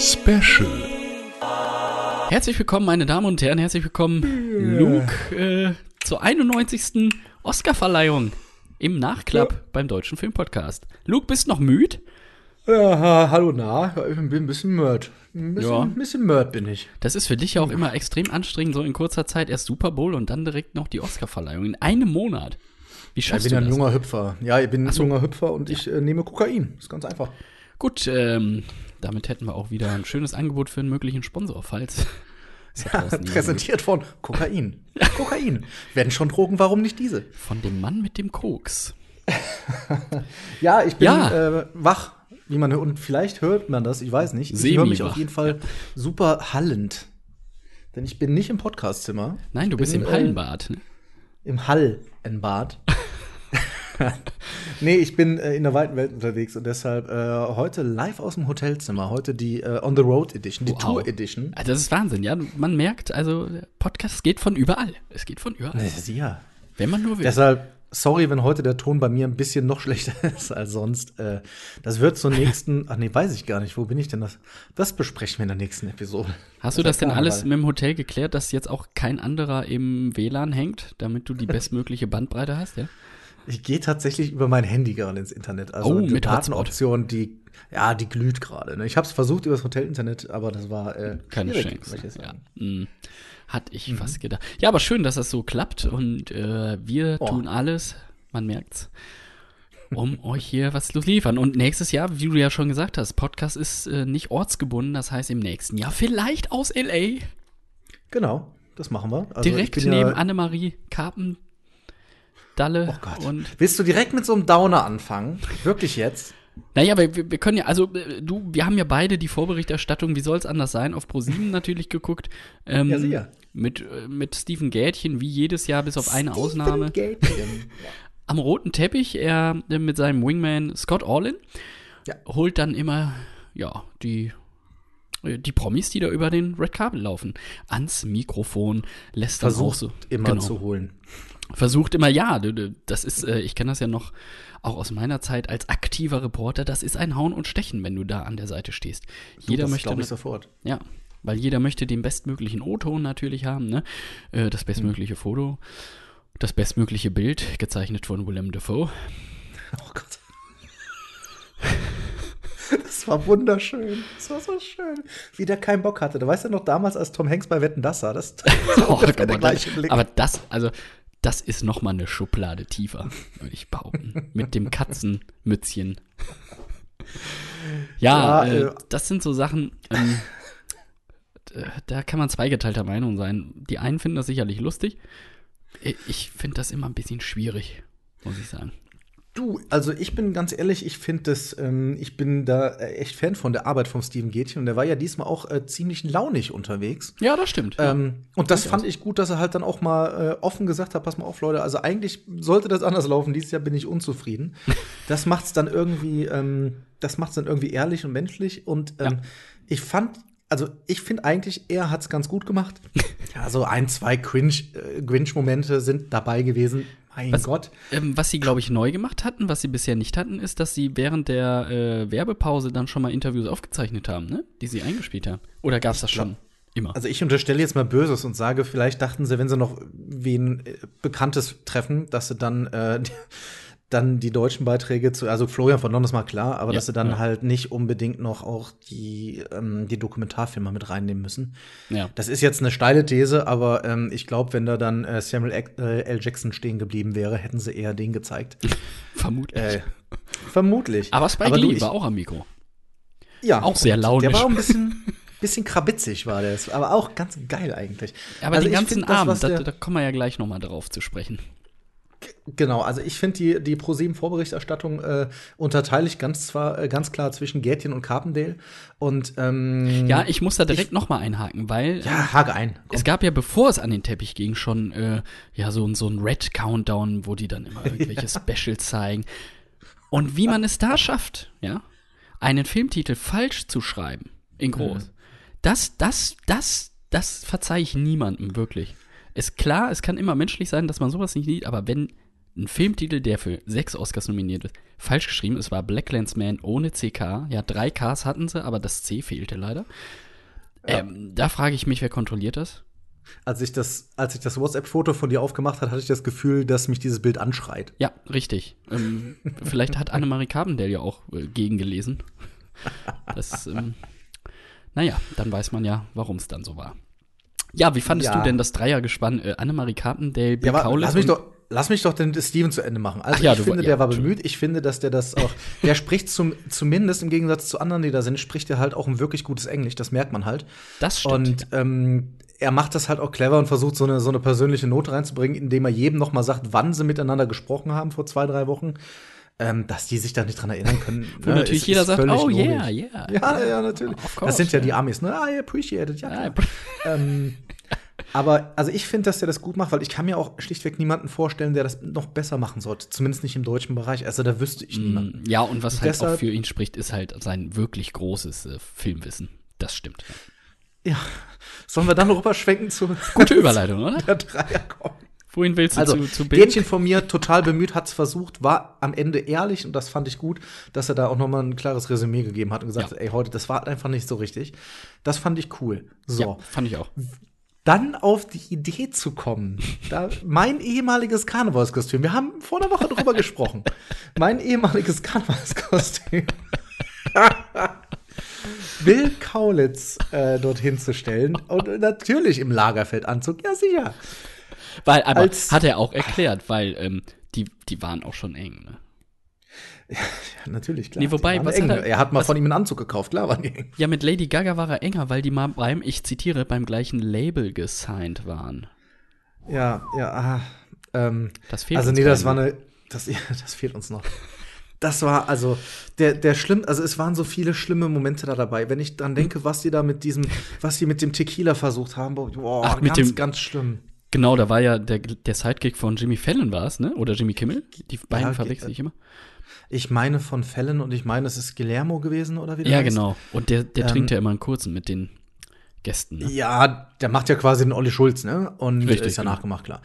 Special. Herzlich willkommen, meine Damen und Herren, herzlich willkommen, Luke, äh, zur 91. Oscarverleihung im Nachklapp beim Deutschen Filmpodcast. Luke, bist noch müde? Ja, ha- hallo, na, ich bin ein bisschen mörd. Ein bisschen, Ja. ein bisschen mörd bin ich. Das ist für dich ja auch immer extrem anstrengend, so in kurzer Zeit erst Super Bowl und dann direkt noch die Oscarverleihung in einem Monat. Wie Ich schaffst bin du ja ein junger Hüpfer. Ja, ich bin ein so. junger Hüpfer und ich äh, nehme Kokain. Ist ganz einfach. Gut, ähm, damit hätten wir auch wieder ein schönes Angebot für einen möglichen Sponsor, falls. jemanden Präsentiert von Kokain. Kokain. Werden schon Drogen, warum nicht diese? Von dem Mann mit dem Koks. Ja, ich bin Ja. Äh, wach, wie man hört. Und vielleicht hört man das, ich weiß nicht. Ich höre mich auf jeden Fall super hallend. Denn ich bin nicht im Podcastzimmer. Nein, du Ich bist bin, im äh, Hallenbad. Ne? Im Hallenbad. Nee, ich bin äh, in der weiten Welt unterwegs und deshalb äh, heute live aus dem Hotelzimmer. Heute die äh, On the Road Edition, die Wow. Tour Edition. Also das ist Wahnsinn, ja. Man merkt, also Podcast geht von überall. Es geht von überall. Ja. Wenn man nur will. Deshalb, sorry, wenn heute der Ton bei mir ein bisschen noch schlechter ist als sonst. Äh, das wird zur nächsten, ach nee, weiß ich gar nicht. Wo bin ich denn? Das, das besprechen wir in der nächsten Episode. Hast du das denn ist ja alles mit dem Hotel geklärt, dass jetzt auch kein anderer im WLAN hängt, damit du die bestmögliche Bandbreite hast, ja? Ich gehe tatsächlich über mein Handy gerade ins Internet. Also Oh, die mit Datenoption, die, ja, die glüht gerade. Ne? Ich habe es versucht über das Hotel-Internet, aber das war äh, Keine Chance. ich Ja. Mm. Hatte ich Mhm. fast gedacht. Ja, aber schön, dass das so klappt und äh, wir Oh. tun alles, man merkt's, um euch hier was zu liefern. Und nächstes Jahr, wie du ja schon gesagt hast, Podcast ist äh, nicht ortsgebunden, das heißt im nächsten Jahr vielleicht aus L.A. Genau, das machen wir. Also direkt neben ja, Annemarie Karpen. Dalle Oh Gott. und Willst du direkt mit so einem Downer anfangen? Wirklich jetzt? Naja, aber wir, wir können ja, also äh, du, wir haben ja beide die Vorberichterstattung, wie soll es anders sein, auf ProSieben natürlich geguckt. Ähm, Ja, sicher. Mit, äh, mit Steven Gätchen, wie jedes Jahr, bis auf eine Ausnahme. Gätchen. Am roten Teppich, er äh, mit seinem Wingman Scott Orlin, Ja. holt dann immer, ja, die, die Promis, die da über den Red Carpet laufen, ans Mikrofon, lässt dann auch so. immer genau, zu holen. Versucht immer, ja, das ist, äh, ich kenne das ja noch auch aus meiner Zeit als aktiver Reporter, das ist ein Hauen und Stechen, wenn du da an der Seite stehst. Jeder das möchte, ich sofort. ja, weil jeder möchte den bestmöglichen O-Ton natürlich haben, ne? Äh, das bestmögliche Foto, das bestmögliche Bild, gezeichnet von Willem Dafoe. Oh Gott. Das war wunderschön. Das war so schön. Wie der keinen Bock hatte. Da weißt du noch damals, als Tom Hanks bei Wetten das sah, das, das war Oh, der gleiche Blick. aber das, also, das ist noch mal eine Schublade tiefer, würde ich behaupten. Mit dem Katzenmützchen. Ja, Ja, äh, äh, das sind so Sachen, ähm, da kann man zweigeteilter Meinung sein. Die einen finden das sicherlich lustig. Ich finde das immer ein bisschen schwierig, muss ich sagen. Du, also ich bin ganz ehrlich, ich finde das, ähm, ich bin da äh, echt Fan von der Arbeit von Steven Gätchen und der war ja diesmal auch äh, ziemlich launig unterwegs. Ja, das stimmt. Ähm, und das fand ich gut, dass er halt dann auch mal äh, offen gesagt hat, pass mal auf, Leute, also eigentlich sollte das anders laufen, dieses Jahr bin ich unzufrieden. Das macht's dann irgendwie, ähm, das macht's dann irgendwie ehrlich und menschlich und ähm, Ja. ich fand, also ich finde eigentlich, er hat's ganz gut gemacht. ja, so ein, zwei Cringe, äh, Cringe-Momente sind dabei gewesen. Mein Was- Gott. Ähm, was sie, glaube ich, neu gemacht hatten, was sie bisher nicht hatten, ist, dass sie während der äh, Werbepause dann schon mal Interviews aufgezeichnet haben, ne? Die sie eingespielt haben. Oder gab es das schon immer? Also ich unterstelle jetzt mal Böses und sage, vielleicht dachten sie, wenn sie noch wen äh, Bekanntes treffen, dass sie dann äh, dann die deutschen Beiträge zu, also Florian von London ist mal klar, aber Ja, dass sie dann ja. halt nicht unbedingt noch auch die, ähm, die Dokumentarfilme mit reinnehmen müssen. ja. Das ist jetzt eine steile These, aber ähm, ich glaube, wenn da dann äh, Samuel äh, L. Jackson stehen geblieben wäre, hätten sie eher den gezeigt. Vermutlich. äh, vermutlich. Aber Spike du, Lee ich- war auch am Mikro. ja, auch sehr launisch. Der war auch ein bisschen, bisschen krabitzig, war der. Aber auch ganz geil eigentlich. Aber Also den ganzen find das, Abend, was da, da kommen wir ja gleich noch mal drauf zu sprechen. Genau, also ich finde die, die ProSieben-Vorberichterstattung äh, unterteile ich ganz zwar äh, ganz klar zwischen Gärtchen und Carpendale. Und ähm, Ja, ich muss da direkt noch mal einhaken, weil ja, hake ein. Komm. es gab ja, bevor es an den Teppich ging, schon äh, ja so, ein- so ein Red Countdown, wo die dann immer irgendwelche Specials zeigen. Und wie man es da schafft, ja, einen Filmtitel falsch zu schreiben, in groß, das, das, das, das verzeihe ich niemandem wirklich. Ist klar, es kann immer menschlich sein, dass man sowas nicht sieht, aber wenn ein Filmtitel, der für sechs Oscars nominiert ist, falsch geschrieben. Es war Blacklandsman ohne CK. Ja, drei Ks hatten sie, aber das C fehlte leider. Ja. Ähm, da frage ich mich, wer kontrolliert das? Als ich das, als ich das WhatsApp-Foto von dir aufgemacht habe, hatte ich das Gefühl, dass mich dieses Bild anschreit. Ja, richtig. Ähm, vielleicht hat Annemarie Carbendale ja auch äh, gegengelesen. Das, ähm, naja, dann weiß man ja, warum es dann so war. Ja, wie fandest Ja. du denn das Dreiergespann äh, Annemarie Carpendale, Bill Ja, Kaulitz lass mich doch, lass mich doch den Steven zu Ende machen. Also ja, ich finde, ja, der war bemüht. Ich finde, dass der das auch, der spricht zum, zumindest im Gegensatz zu anderen, die da sind, spricht er halt auch ein wirklich gutes Englisch. Das merkt man halt. Das stimmt. Und ähm, er macht das halt auch clever und versucht so eine, so eine persönliche Note reinzubringen, indem er jedem noch mal sagt, wann sie miteinander gesprochen haben vor zwei, drei Wochen. Ähm, dass die sich da nicht dran erinnern können. Wo ne, natürlich ist- jeder ist sagt, oh logisch. yeah, yeah. Ja, ja, natürlich. Course, das sind ja ja. die Amis, ne? I appreciate it, ja. Ja, Klar. ähm, aber also ich finde, dass der das gut macht, weil ich kann mir auch schlichtweg niemanden vorstellen, der das noch besser machen sollte. Zumindest nicht im deutschen Bereich. Also da wüsste ich niemanden. Mm, Ja, und was Und halt auch deshalb- für ihn spricht, ist halt sein wirklich großes äh, Filmwissen. Das stimmt. Ja. Sollen wir dann rüberschwenken zu Gute Überleitung, oder? der Dreier kommen? Wohin willst du Also, zu, zu Bill? Gätchen von mir, total bemüht, hat's versucht, war am Ende ehrlich und das fand ich gut, dass er da auch noch mal ein klares Resümee gegeben hat und gesagt Ja. hat, ey, heute, das war einfach nicht so richtig. Das fand ich cool. So. Ja, fand ich auch. Dann auf die Idee zu kommen, da mein ehemaliges Karnevalskostüm, wir haben vor einer Woche drüber gesprochen, mein ehemaliges Karnevalskostüm, Bill Kaulitz äh, dorthin zu stellen und natürlich im Lagerfeldanzug, ja sicher. Weil, aber Als- hat er auch erklärt, weil ähm, die, die waren auch schon eng. Ne? Ja, natürlich, klar. Nee, wobei, was eng. hat er- er hat mal von ihm einen Anzug gekauft, klar waren die eng. Ja, mit Lady Gaga war er enger, weil die mal beim, ich zitiere, beim gleichen Label gesigned waren. Ja, ja, ah, ähm, Das fehlt also uns nee, das war eine, das, ja, das fehlt uns noch. Das war also der der schlimm, also es waren so viele schlimme Momente da dabei. Wenn ich dran denke, was die da mit diesem, was die mit dem Tequila versucht haben, boah, Ach, mit ganz, dem- ganz schlimm. Genau, da war ja der, der Sidekick von Jimmy Fallon war es, ne? Oder Jimmy Kimmel? Die beiden Ja, verwechsel ich immer. Ich meine von Fällen und ich meine, es ist Guillermo gewesen oder wie der Ja, heißt. genau. Und der, der Ähm, trinkt ja immer einen kurzen mit den Gästen. Ne? Ja, der macht ja quasi den Olli Schulz, ne? Und Richtig, ist ja genau. nachgemacht, klar.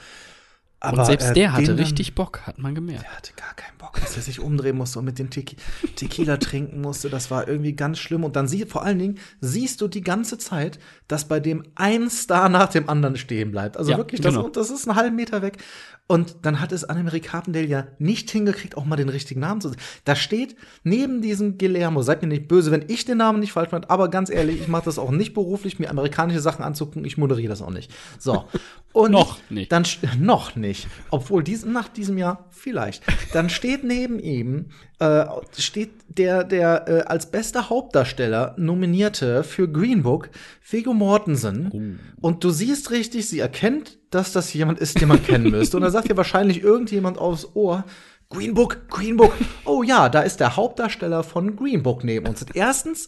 Und selbst äh, der hatte den dann- richtig Bock, hat man gemerkt. Der hatte gar keinen Bock, dass er sich umdrehen musste und mit dem Tequi Tequila trinken musste. Das war irgendwie ganz schlimm. Und dann sie, vor allen Dingen siehst du die ganze Zeit, dass bei dem ein Star nach dem anderen stehen bleibt. Also Ja, wirklich, das, genau. das ist einen halben Meter weg. Und dann hat es Annemarie Carpendale ja nicht hingekriegt, auch mal den richtigen Namen zu sagen. Da steht neben diesem Guillermo, seid mir nicht böse, wenn ich den Namen nicht falsch mache, aber ganz ehrlich, ich mache das auch nicht beruflich, mir amerikanische Sachen anzugucken, ich moderiere das auch nicht. So. Und Noch nicht. Dann noch nicht. Obwohl diesen, nach diesem Jahr vielleicht. Dann steht neben ihm äh, steht der, der äh, als bester Hauptdarsteller nominierte für Green Book, Viggo Mortensen. Und du siehst richtig, sie erkennt, dass das jemand ist, den man kennen müsste. Und da sagt ihr wahrscheinlich irgendjemand aufs Ohr, Green Book, Green Book. Oh ja, da ist der Hauptdarsteller von Green Book neben uns. Und erstens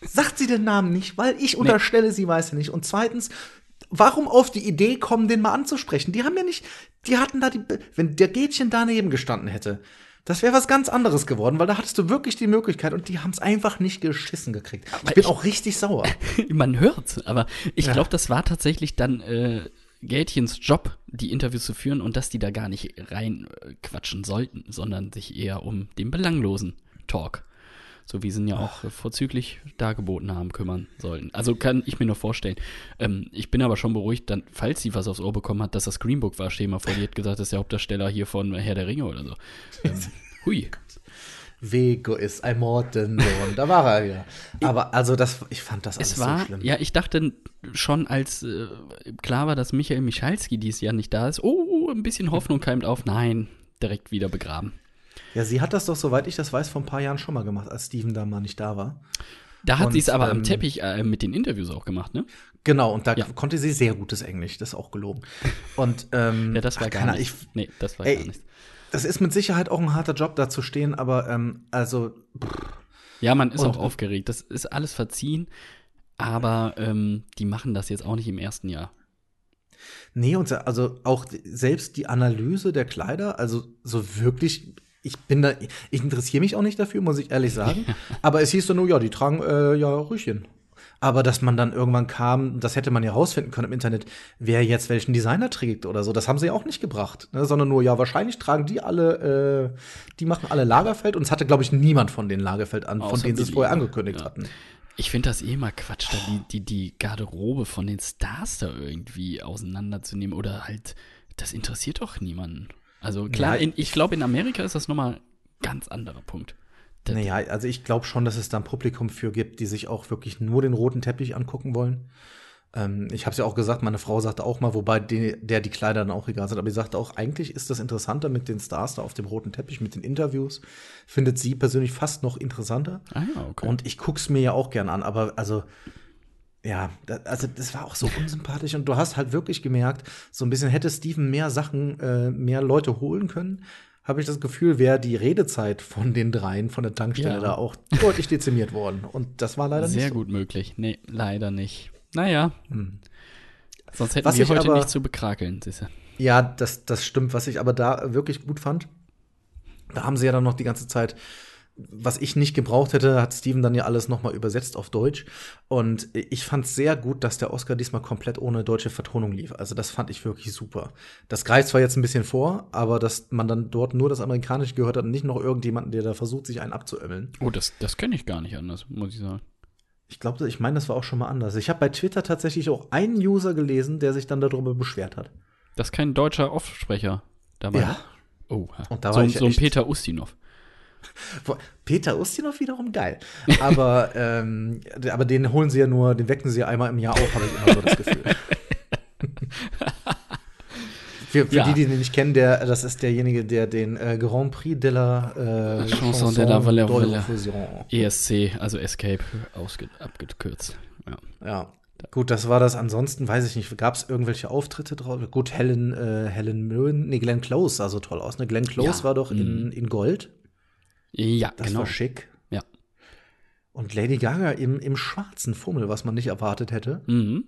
sagt sie den Namen nicht, weil ich unterstelle, sie weiß ja nicht. Und zweitens, warum auf die Idee kommen, den mal anzusprechen? Die haben ja nicht, die hatten da die, wenn der Gätchen daneben gestanden hätte, das wäre was ganz anderes geworden, weil da hattest du wirklich die Möglichkeit und die haben es einfach nicht geschissen gekriegt. ich bin ich- auch richtig sauer. Man hört, aber ich Ja. glaube, das war tatsächlich dann äh, Gätchens Job, die Interviews zu führen und dass die da gar nicht rein äh, quatschen sollten, sondern sich eher um den belanglosen Talk, so wie sie ihn ja auch äh, vorzüglich dargeboten haben, kümmern sollten. Also kann ich mir nur vorstellen. Ähm, ich bin aber schon beruhigt, dann, falls sie was aufs Ohr bekommen hat, dass das Green Book war. Mal vor, die hat gesagt, das ist der Hauptdarsteller hier von Herr der Ringe oder so. Ähm, hui. Vego ist ein Mortensohn. Da war er wieder. Aber also das, ich fand das alles Es war, so schlimm. ja, ich dachte schon, als äh, klar war, dass Michael Michalski dieses Jahr nicht da ist, oh, ein bisschen Hoffnung keimt auf. Nein, direkt wieder begraben. Ja, sie hat das doch, soweit ich das weiß, vor ein paar Jahren schon mal gemacht, als Steven da mal nicht da war. Da hat sie es aber am ähm, Teppich äh, mit den Interviews auch gemacht, ne? Genau, und da Ja. konnte sie sehr gutes Englisch, das ist auch gelogen. Und ähm, Ja, das war ach, gar keine Ahnung, nicht. Ich, nee, das war ey, gar nicht. Das ist mit Sicherheit auch ein harter Job, da zu stehen, aber ähm, also Ja, man ist und- auch aufgeregt. Das ist alles verziehen, aber ähm, die machen das jetzt auch nicht im ersten Jahr. Nee, und also auch selbst die Analyse der Kleider, also so wirklich, ich bin da, ich interessiere mich auch nicht dafür, muss ich ehrlich sagen. Aber es hieß so nur, ja, die tragen äh, ja Rüchen. Aber dass man dann irgendwann kam, das hätte man ja rausfinden können im Internet, wer jetzt welchen Designer trägt oder so. Das haben sie ja auch nicht gebracht. Ne? Sondern nur, ja, wahrscheinlich tragen die alle, äh, die machen alle Lagerfeld. Und es hatte, glaube ich, niemand von den Lagerfeld an, von Außer denen sie es vorher angekündigt Ja. hatten. Ich finde das eh mal Quatsch, da die, die, die Garderobe von den Stars da irgendwie auseinanderzunehmen oder halt, das interessiert doch niemanden. Also klar, Ja, in, ich glaube, in Amerika ist das nochmal ein ganz anderer Punkt. Das- Naja, also ich glaube schon, dass es da ein Publikum für gibt, die sich auch wirklich nur den roten Teppich angucken wollen. Ähm, ich habe es ja auch gesagt, meine Frau sagte auch mal, wobei die, der die Kleider dann auch egal sind, aber die sagte auch, eigentlich ist das interessanter mit den Stars da auf dem roten Teppich, mit den Interviews. Findet sie persönlich fast noch interessanter. Ah ja, okay. Und ich guck's mir ja auch gern an, aber also ja, da, also das war auch so unsympathisch und du hast halt wirklich gemerkt, so ein bisschen hätte Steven mehr Sachen, äh, mehr Leute holen können, habe ich das Gefühl, wäre die Redezeit von den dreien von der Tankstelle Ja. da auch deutlich dezimiert worden. Und das war leider Sehr nicht so. gut möglich. Nee, leider nicht. Naja. Sonst hätten Was wir heute aber- nicht zu bekrakeln, siehste. Ja, das, das stimmt. Was ich aber da wirklich gut fand, da haben sie ja dann noch die ganze Zeit, was ich nicht gebraucht hätte, hat Steven dann ja alles noch mal übersetzt auf Deutsch. Und ich fand es sehr gut, dass der Oscar diesmal komplett ohne deutsche Vertonung lief. Also das fand ich wirklich super. Das greift zwar jetzt ein bisschen vor, aber dass man dann dort nur das Amerikanische gehört hat und nicht noch irgendjemanden, der da versucht, sich einen abzuömmeln. Oh, das, das kenne ich gar nicht anders, muss ich sagen. Ich glaube, ich meine, das war auch schon mal anders. Ich habe bei Twitter tatsächlich auch einen User gelesen, der sich dann darüber beschwert hat. Das ist kein deutscher Offsprecher dabei. Ja. Oh, Und da so, war ich so ein Peter Ustinov. Peter Ustinov wiederum geil. Aber, ähm, aber den holen sie ja nur, den wecken sie ja einmal im Jahr auf, habe ich immer so das Gefühl. Für, für Ja. die, die den nicht kennen, der, das ist derjenige, der den äh, Grand Prix de la äh, Chanson de la Valère- Valère. ESC, also Escape, abgekürzt. Ja. Ja. Gut, das war das. Ansonsten weiß ich nicht, gab es irgendwelche Auftritte drauf? Gut, Helen, äh, Helen Mirren, nee, Glenn Close sah so toll aus. Ne? Glenn Close Ja. war doch in, Mhm. in Gold. Ja, Das genau. war schick. Ja. Und Lady Gaga im, im schwarzen Fummel, was man nicht erwartet hätte. Mhm.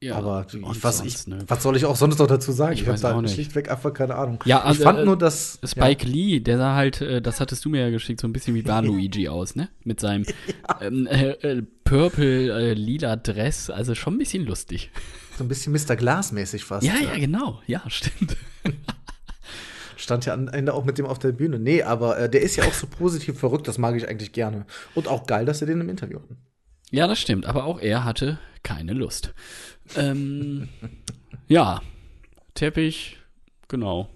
Ja, Aber was, sonst, ich, ne? was soll ich auch sonst noch dazu sagen? Ich Ich, habe da nicht. schlichtweg einfach keine Ahnung. Ja, ich also, fand äh, nur, dass Spike Lee, der sah halt, äh, das hattest du mir ja geschickt, so ein bisschen wie Waluigi aus, ne? Mit seinem ähm, äh, äh, purple äh, lila Dress, also schon ein bisschen lustig. ja, so ein bisschen Mr. Glass-mäßig fast. Ja, ja, genau. Ja, stimmt. Stand ja am Ende auch mit dem auf der Bühne. Nee, aber äh, der ist ja auch so positiv verrückt, das mag ich eigentlich gerne. Und auch geil, dass sie den im Interview hatten. Ja, das stimmt. Aber auch er hatte keine Lust. Ähm, ja, Teppich, genau.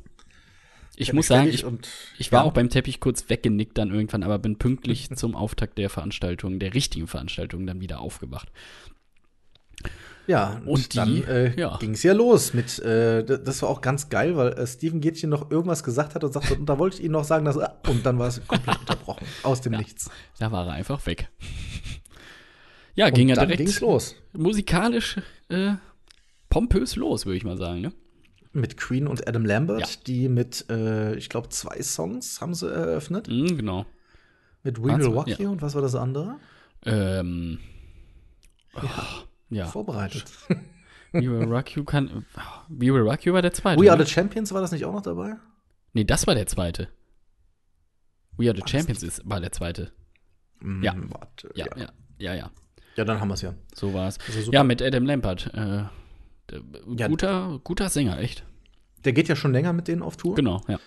Ich muss sagen, ich, und, ich war ja, auch beim Teppich kurz weggenickt dann irgendwann, aber bin pünktlich zum Auftakt der Veranstaltung, der richtigen Veranstaltung, dann wieder aufgewacht. Ja, und, Und die- dann äh, ja. ging es ja los mit, äh, das war auch ganz geil, weil äh, Steven Gätchen noch irgendwas gesagt hat und sagte, und da wollte ich Ihnen noch sagen, dass, ah, und dann war es komplett unterbrochen, aus dem Ja. Nichts. Da war er einfach weg. Ja, Und ging er dann direkt ging's los. musikalisch äh, pompös los, würde ich mal sagen. Ne? Mit Queen und Adam Lambert, Ja. die mit, äh, ich glaube, zwei Songs haben sie eröffnet. Mhm, genau. Mit We Will Rock ja. You und was war das andere? Ähm, oh, ja. Vorbereitet. We Will Rock You kann. We Will Rock You war der zweite. We Are ne? the Champions, war das nicht auch noch dabei? Nee, das war der zweite. We Are the War das Champions ist, war der zweite. Hm, Ja. Warte, Ja, ja, ja, ja. Ja, dann haben wir es ja. So war es. Ja, mit Adam Lampert. Äh, Ja. guter, guter Sänger, echt. Der geht ja schon länger mit denen auf Tour. Genau, ja.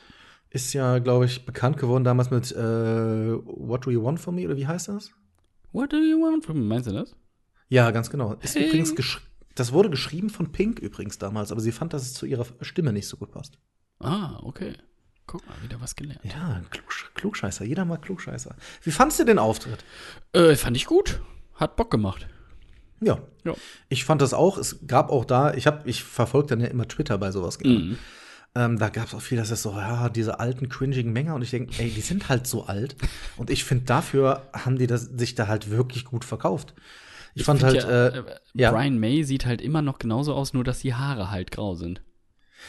Ist ja, glaube ich, bekannt geworden damals mit äh, What Do You Want From Me oder wie heißt das? What do you want from me? Meinst du das? Ja, ganz genau. Ist Hey. übrigens gesch das wurde geschrieben von Pink übrigens damals, aber sie fand, dass es zu ihrer Stimme nicht so gut passt. Ah, okay. Guck mal, wieder was gelernt. Ja, Klugsch Klugscheißer. Jeder mag Klugscheißer. Wie fandst du den Auftritt? Äh, fand ich gut. Hat Bock gemacht. Ja. Ja. Ich fand das auch. Es gab auch da, ich habe, ich verfolge dann ja immer Twitter bei sowas gerne. Mhm. Ähm, da gab es auch viel, dass es so, ja, diese alten, cringigen Menge. Und ich denke, ey, die sind halt so alt. Und ich finde, dafür haben die das, sich da halt wirklich gut verkauft. Ich, fand halt, ja, äh, äh, ja. Brian May sieht halt immer noch genauso aus, nur dass die Haare halt grau sind.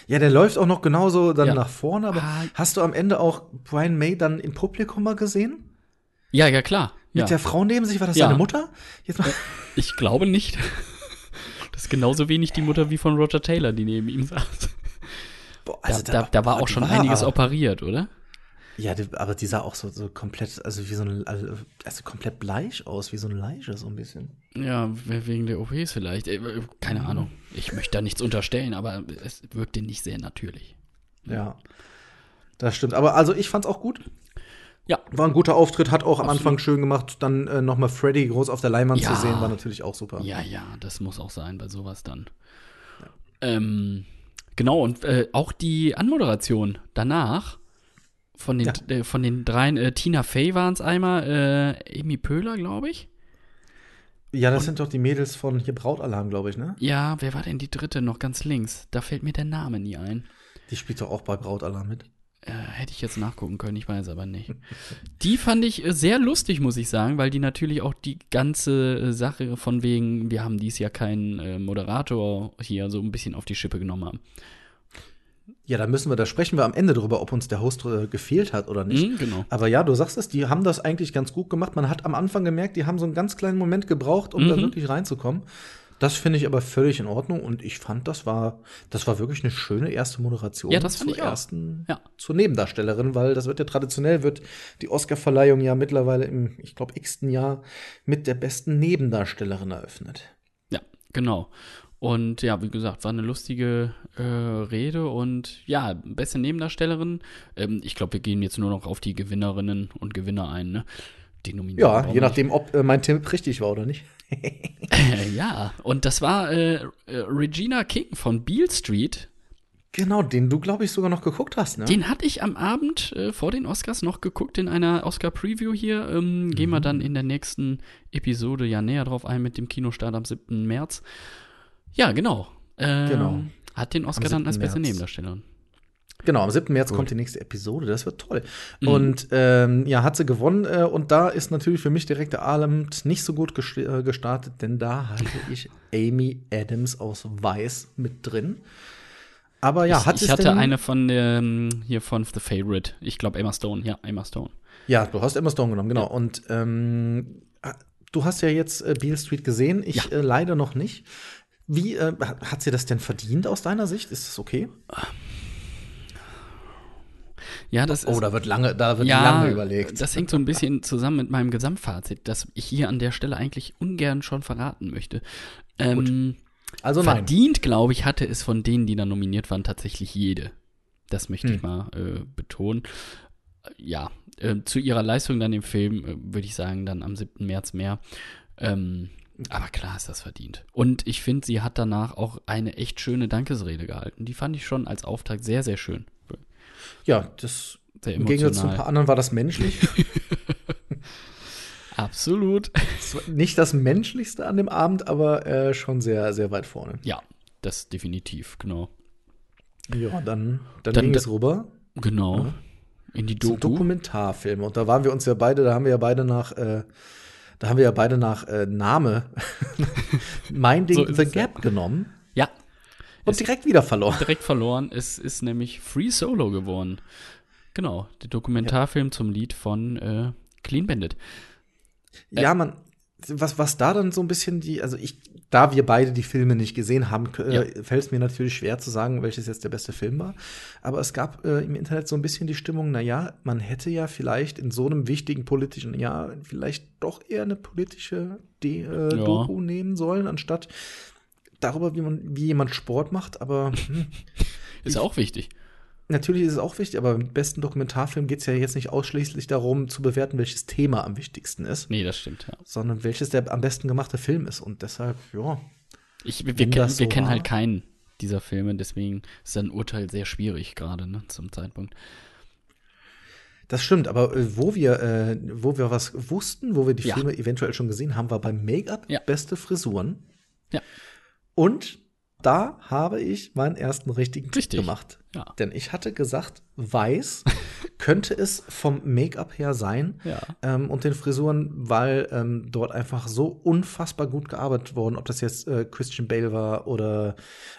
ja, der läuft auch noch genauso dann Ja. nach vorne. Aber Ah. hast du am Ende auch Brian May dann im Publikum mal gesehen? Ja, ja, klar. Mit ja. der Frau neben sich? War das Ja. seine Mutter? Jetzt mal. Ich glaube nicht. Das ist genauso wenig die Mutter wie von Roger Taylor, die neben ihm saß. Boah, Da, da, da war auch schon einiges aber- operiert, oder? Ja, aber die sah auch so, so komplett, also wie so ein, also komplett bleich aus, wie so ein Leiche, so ein bisschen. Ja, wegen der OPs vielleicht. Äh, Keine Ahnung. Ich möchte da nichts unterstellen, aber es wirkte nicht sehr natürlich. Ja. Das stimmt. Aber also ich fand's auch gut. Ja. War ein guter Auftritt, hat auch am Absolut. Anfang schön gemacht. Dann äh, nochmal Freddy groß auf der Leinwand Ja. zu sehen, war natürlich auch super. Ja, ja, das muss auch sein bei sowas dann. Ähm, genau, und äh, auch die Anmoderation danach von den, Ja. äh, von den dreien, äh, Tina Fey waren es einmal, äh, Amy Pöhler, glaube ich. Ja, das sind doch die Mädels von hier Brautalarm, glaube ich, ne? Ja, wer war denn die dritte noch ganz links? Da fällt mir der Name nie ein. Die spielt doch auch bei Brautalarm mit. Äh, hätte ich jetzt nachgucken können, ich weiß aber nicht. Die fand ich äh, sehr lustig, muss ich sagen, weil die natürlich auch die ganze äh, Sache von wegen, wir haben dies Jahr keinen äh, Moderator hier so ein bisschen auf die Schippe genommen haben. Ja, da müssen wir, da sprechen wir am Ende drüber, ob uns der Host äh, gefehlt hat oder nicht. Mhm, genau. Aber ja, du sagst es, die haben das eigentlich ganz gut gemacht. Man hat am Anfang gemerkt, die haben so einen ganz kleinen Moment gebraucht, um da Mhm. wirklich reinzukommen. Das finde ich aber völlig in Ordnung und ich fand, das war, das war wirklich eine schöne erste Moderation Ja, das zur ich auch. ersten, Ja. zur Nebendarstellerin, weil das wird ja traditionell, wird die Oscarverleihung ja mittlerweile im, ich glaube, x-ten Jahr mit der besten Nebendarstellerin eröffnet. Ja, genau. Und ja, wie gesagt, war eine lustige äh, Rede und ja, beste Nebendarstellerin. Ähm, ich glaube, wir gehen jetzt nur noch auf die Gewinnerinnen und Gewinner ein, ne? Ja, je nachdem, ob äh, mein Tipp richtig war oder nicht. nicht. ja, und das war äh, äh, Regina King von Beale Street. Genau, den du, glaube ich, sogar noch geguckt hast, ne? Den hatte ich am Abend äh, vor den Oscars noch geguckt in einer Oscar-Preview hier. Ähm, Gehen Mhm. wir dann in der nächsten Episode ja näher drauf ein mit dem Kinostart am 7. März. Ja, genau. Ähm, Genau. Hat den Oscar dann als 7. beste. Nebendarstellerin. Genau, am 7. März Gut. kommt die nächste Episode, das wird toll. Mhm. Und ähm, ja, hat sie gewonnen äh, und da ist natürlich für mich direkt der Abend nicht so gut gest äh, gestartet, denn da hatte ich Amy Adams aus Weiß mit drin. Aber ja, ich hat ich sie's hatte denn, eine von ähm, hier von The Favorite. Ich glaube Emma Stone. Ja, Emma Stone. Ja, du hast Emma Stone genommen, genau. Und ähm, du hast ja jetzt äh, Beale Street gesehen, ich Ja. äh, leider noch nicht. Wie äh, hat sie das denn verdient aus deiner Sicht? Ist das okay? Ja, das ist. Oh, da wird lange, da wird ja, lange überlegt. das hängt so ein bisschen zusammen mit meinem Gesamtfazit, das ich hier an der Stelle eigentlich ungern schon verraten möchte. Ähm, also nein. verdient, glaube ich, hatte es von denen, die da nominiert waren, tatsächlich jede. Das möchte ich Hm. mal äh, betonen. Äh, Ja, äh, zu ihrer Leistung dann im Film äh, würde ich sagen, dann am 7. März mehr. Ähm, aber klar ist das verdient. Und ich finde, sie hat danach auch eine echt schöne Dankesrede gehalten. Die fand ich schon als Auftakt sehr, sehr schön. Ja, das im Gegensatz zu ein paar anderen war das menschlich. Absolut. War nicht das menschlichste an dem Abend, aber äh, schon sehr, sehr weit vorne. Ja, das definitiv, genau. Ja, dann, dann, Dann ging es rüber Genau. Ja. In die zum Doku. Dokumentarfilm. Und da waren wir uns ja beide, da haben wir ja beide nach, äh, da haben wir ja beide nach äh, Name mein Ding So The es, ja. Gap genommen Ja, und direkt wieder verloren. direkt verloren. Es ist nämlich Free Solo geworden. Genau, der Dokumentarfilm zum Lied von äh, Clean Bandit. Ja, man, was, was da dann so ein bisschen die, also ich, da wir beide die Filme nicht gesehen haben, äh, fällt es mir natürlich schwer zu sagen, welches jetzt der beste Film war. Aber es gab äh, im Internet so ein bisschen die Stimmung, na ja, man hätte ja vielleicht in so einem wichtigen politischen Jahr vielleicht doch eher eine politische De äh, Ja. Doku nehmen sollen, anstatt darüber, wie man, wie jemand Sport macht. Aber hm, Ist auch wichtig. Natürlich ist es auch wichtig, aber im besten Dokumentarfilm geht es ja jetzt nicht ausschließlich darum, zu bewerten, welches Thema am wichtigsten ist, Nee, das stimmt, ja. sondern welches der am besten gemachte Film ist. Und deshalb, ja. Ich, wir kennen, das wir so kennen halt keinen dieser Filme, deswegen ist ein Urteil sehr schwierig gerade, ne, zum Zeitpunkt. Das stimmt, aber äh, wo wir, äh, wo wir was wussten, wo wir die Ja. Filme eventuell schon gesehen haben, war beim Make-up Ja. beste Frisuren. Ja. Und da habe ich meinen ersten richtigen Tipp Richtig. gemacht. Ja. Denn ich hatte gesagt, weiß könnte es vom Make-up her sein. Ja. Ähm, und den Frisuren, weil ähm, dort einfach so unfassbar gut gearbeitet worden, ob das jetzt äh, Christian Bale war oder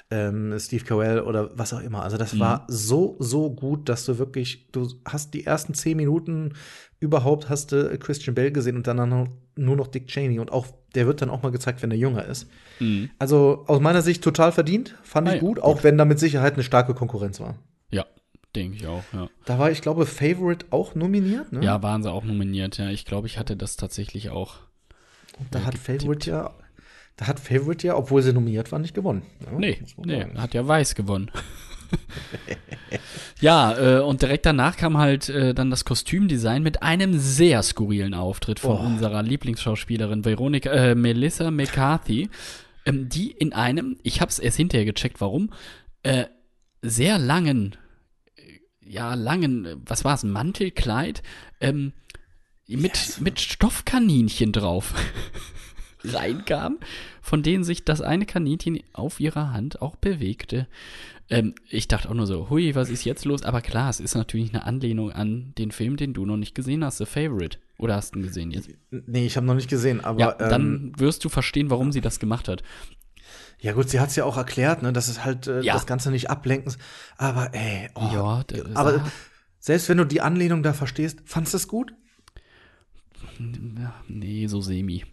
ähm, Steve Carell oder was auch immer. Also das Mhm. war so, so gut, dass du wirklich, du hast die ersten zehn Minuten überhaupt hast du Christian Bale gesehen und dann noch, nur noch Dick Cheney und auch, der wird dann auch mal gezeigt, wenn er jünger ist. Mhm. Also aus meiner Sicht total verdient, fand Ah ich ja, gut, gut. auch wenn da mit Sicherheit eine starke Konkurrenz war. Ja, Denke ich auch, ja. Da war, ich glaube, Favorite auch nominiert, ne? Ja, waren sie auch nominiert, ja. Ich glaube, ich hatte das tatsächlich auch. Und da Ja, hat getippt. Favorite ja, da hat Favorite ja, obwohl sie nominiert war, nicht gewonnen. Ja, Nee, man nee, sagen. hat ja Weiß gewonnen. ja, äh, und direkt danach kam halt äh, dann das Kostümdesign mit einem sehr skurrilen Auftritt von Oh. unserer Lieblingsschauspielerin Veronica, äh, Melissa McCarthy, ähm, die in einem, ich hab's erst hinterher gecheckt, warum, äh, sehr langen, äh, ja, langen, was war's, Mantelkleid, ähm, mit, mit Stoffkaninchen drauf reinkam, von denen sich das eine Kaninchen auf ihrer Hand auch bewegte. Ähm, ich dachte auch nur so, hui, was ist jetzt los? Aber klar, es ist natürlich eine Anlehnung an den Film, den du noch nicht gesehen hast, The Favorite. Oder hast du ihn gesehen jetzt? Nee, ich habe noch nicht gesehen, aber Ja, ähm, dann wirst du verstehen, warum sie das gemacht hat. ja gut, sie hat es ja auch erklärt, ne, dass es halt äh, Ja. das Ganze nicht ablenken. Aber ey, oh, Ja, aber selbst wenn du die Anlehnung da verstehst, fandst du es gut? Ja, nee, so semi.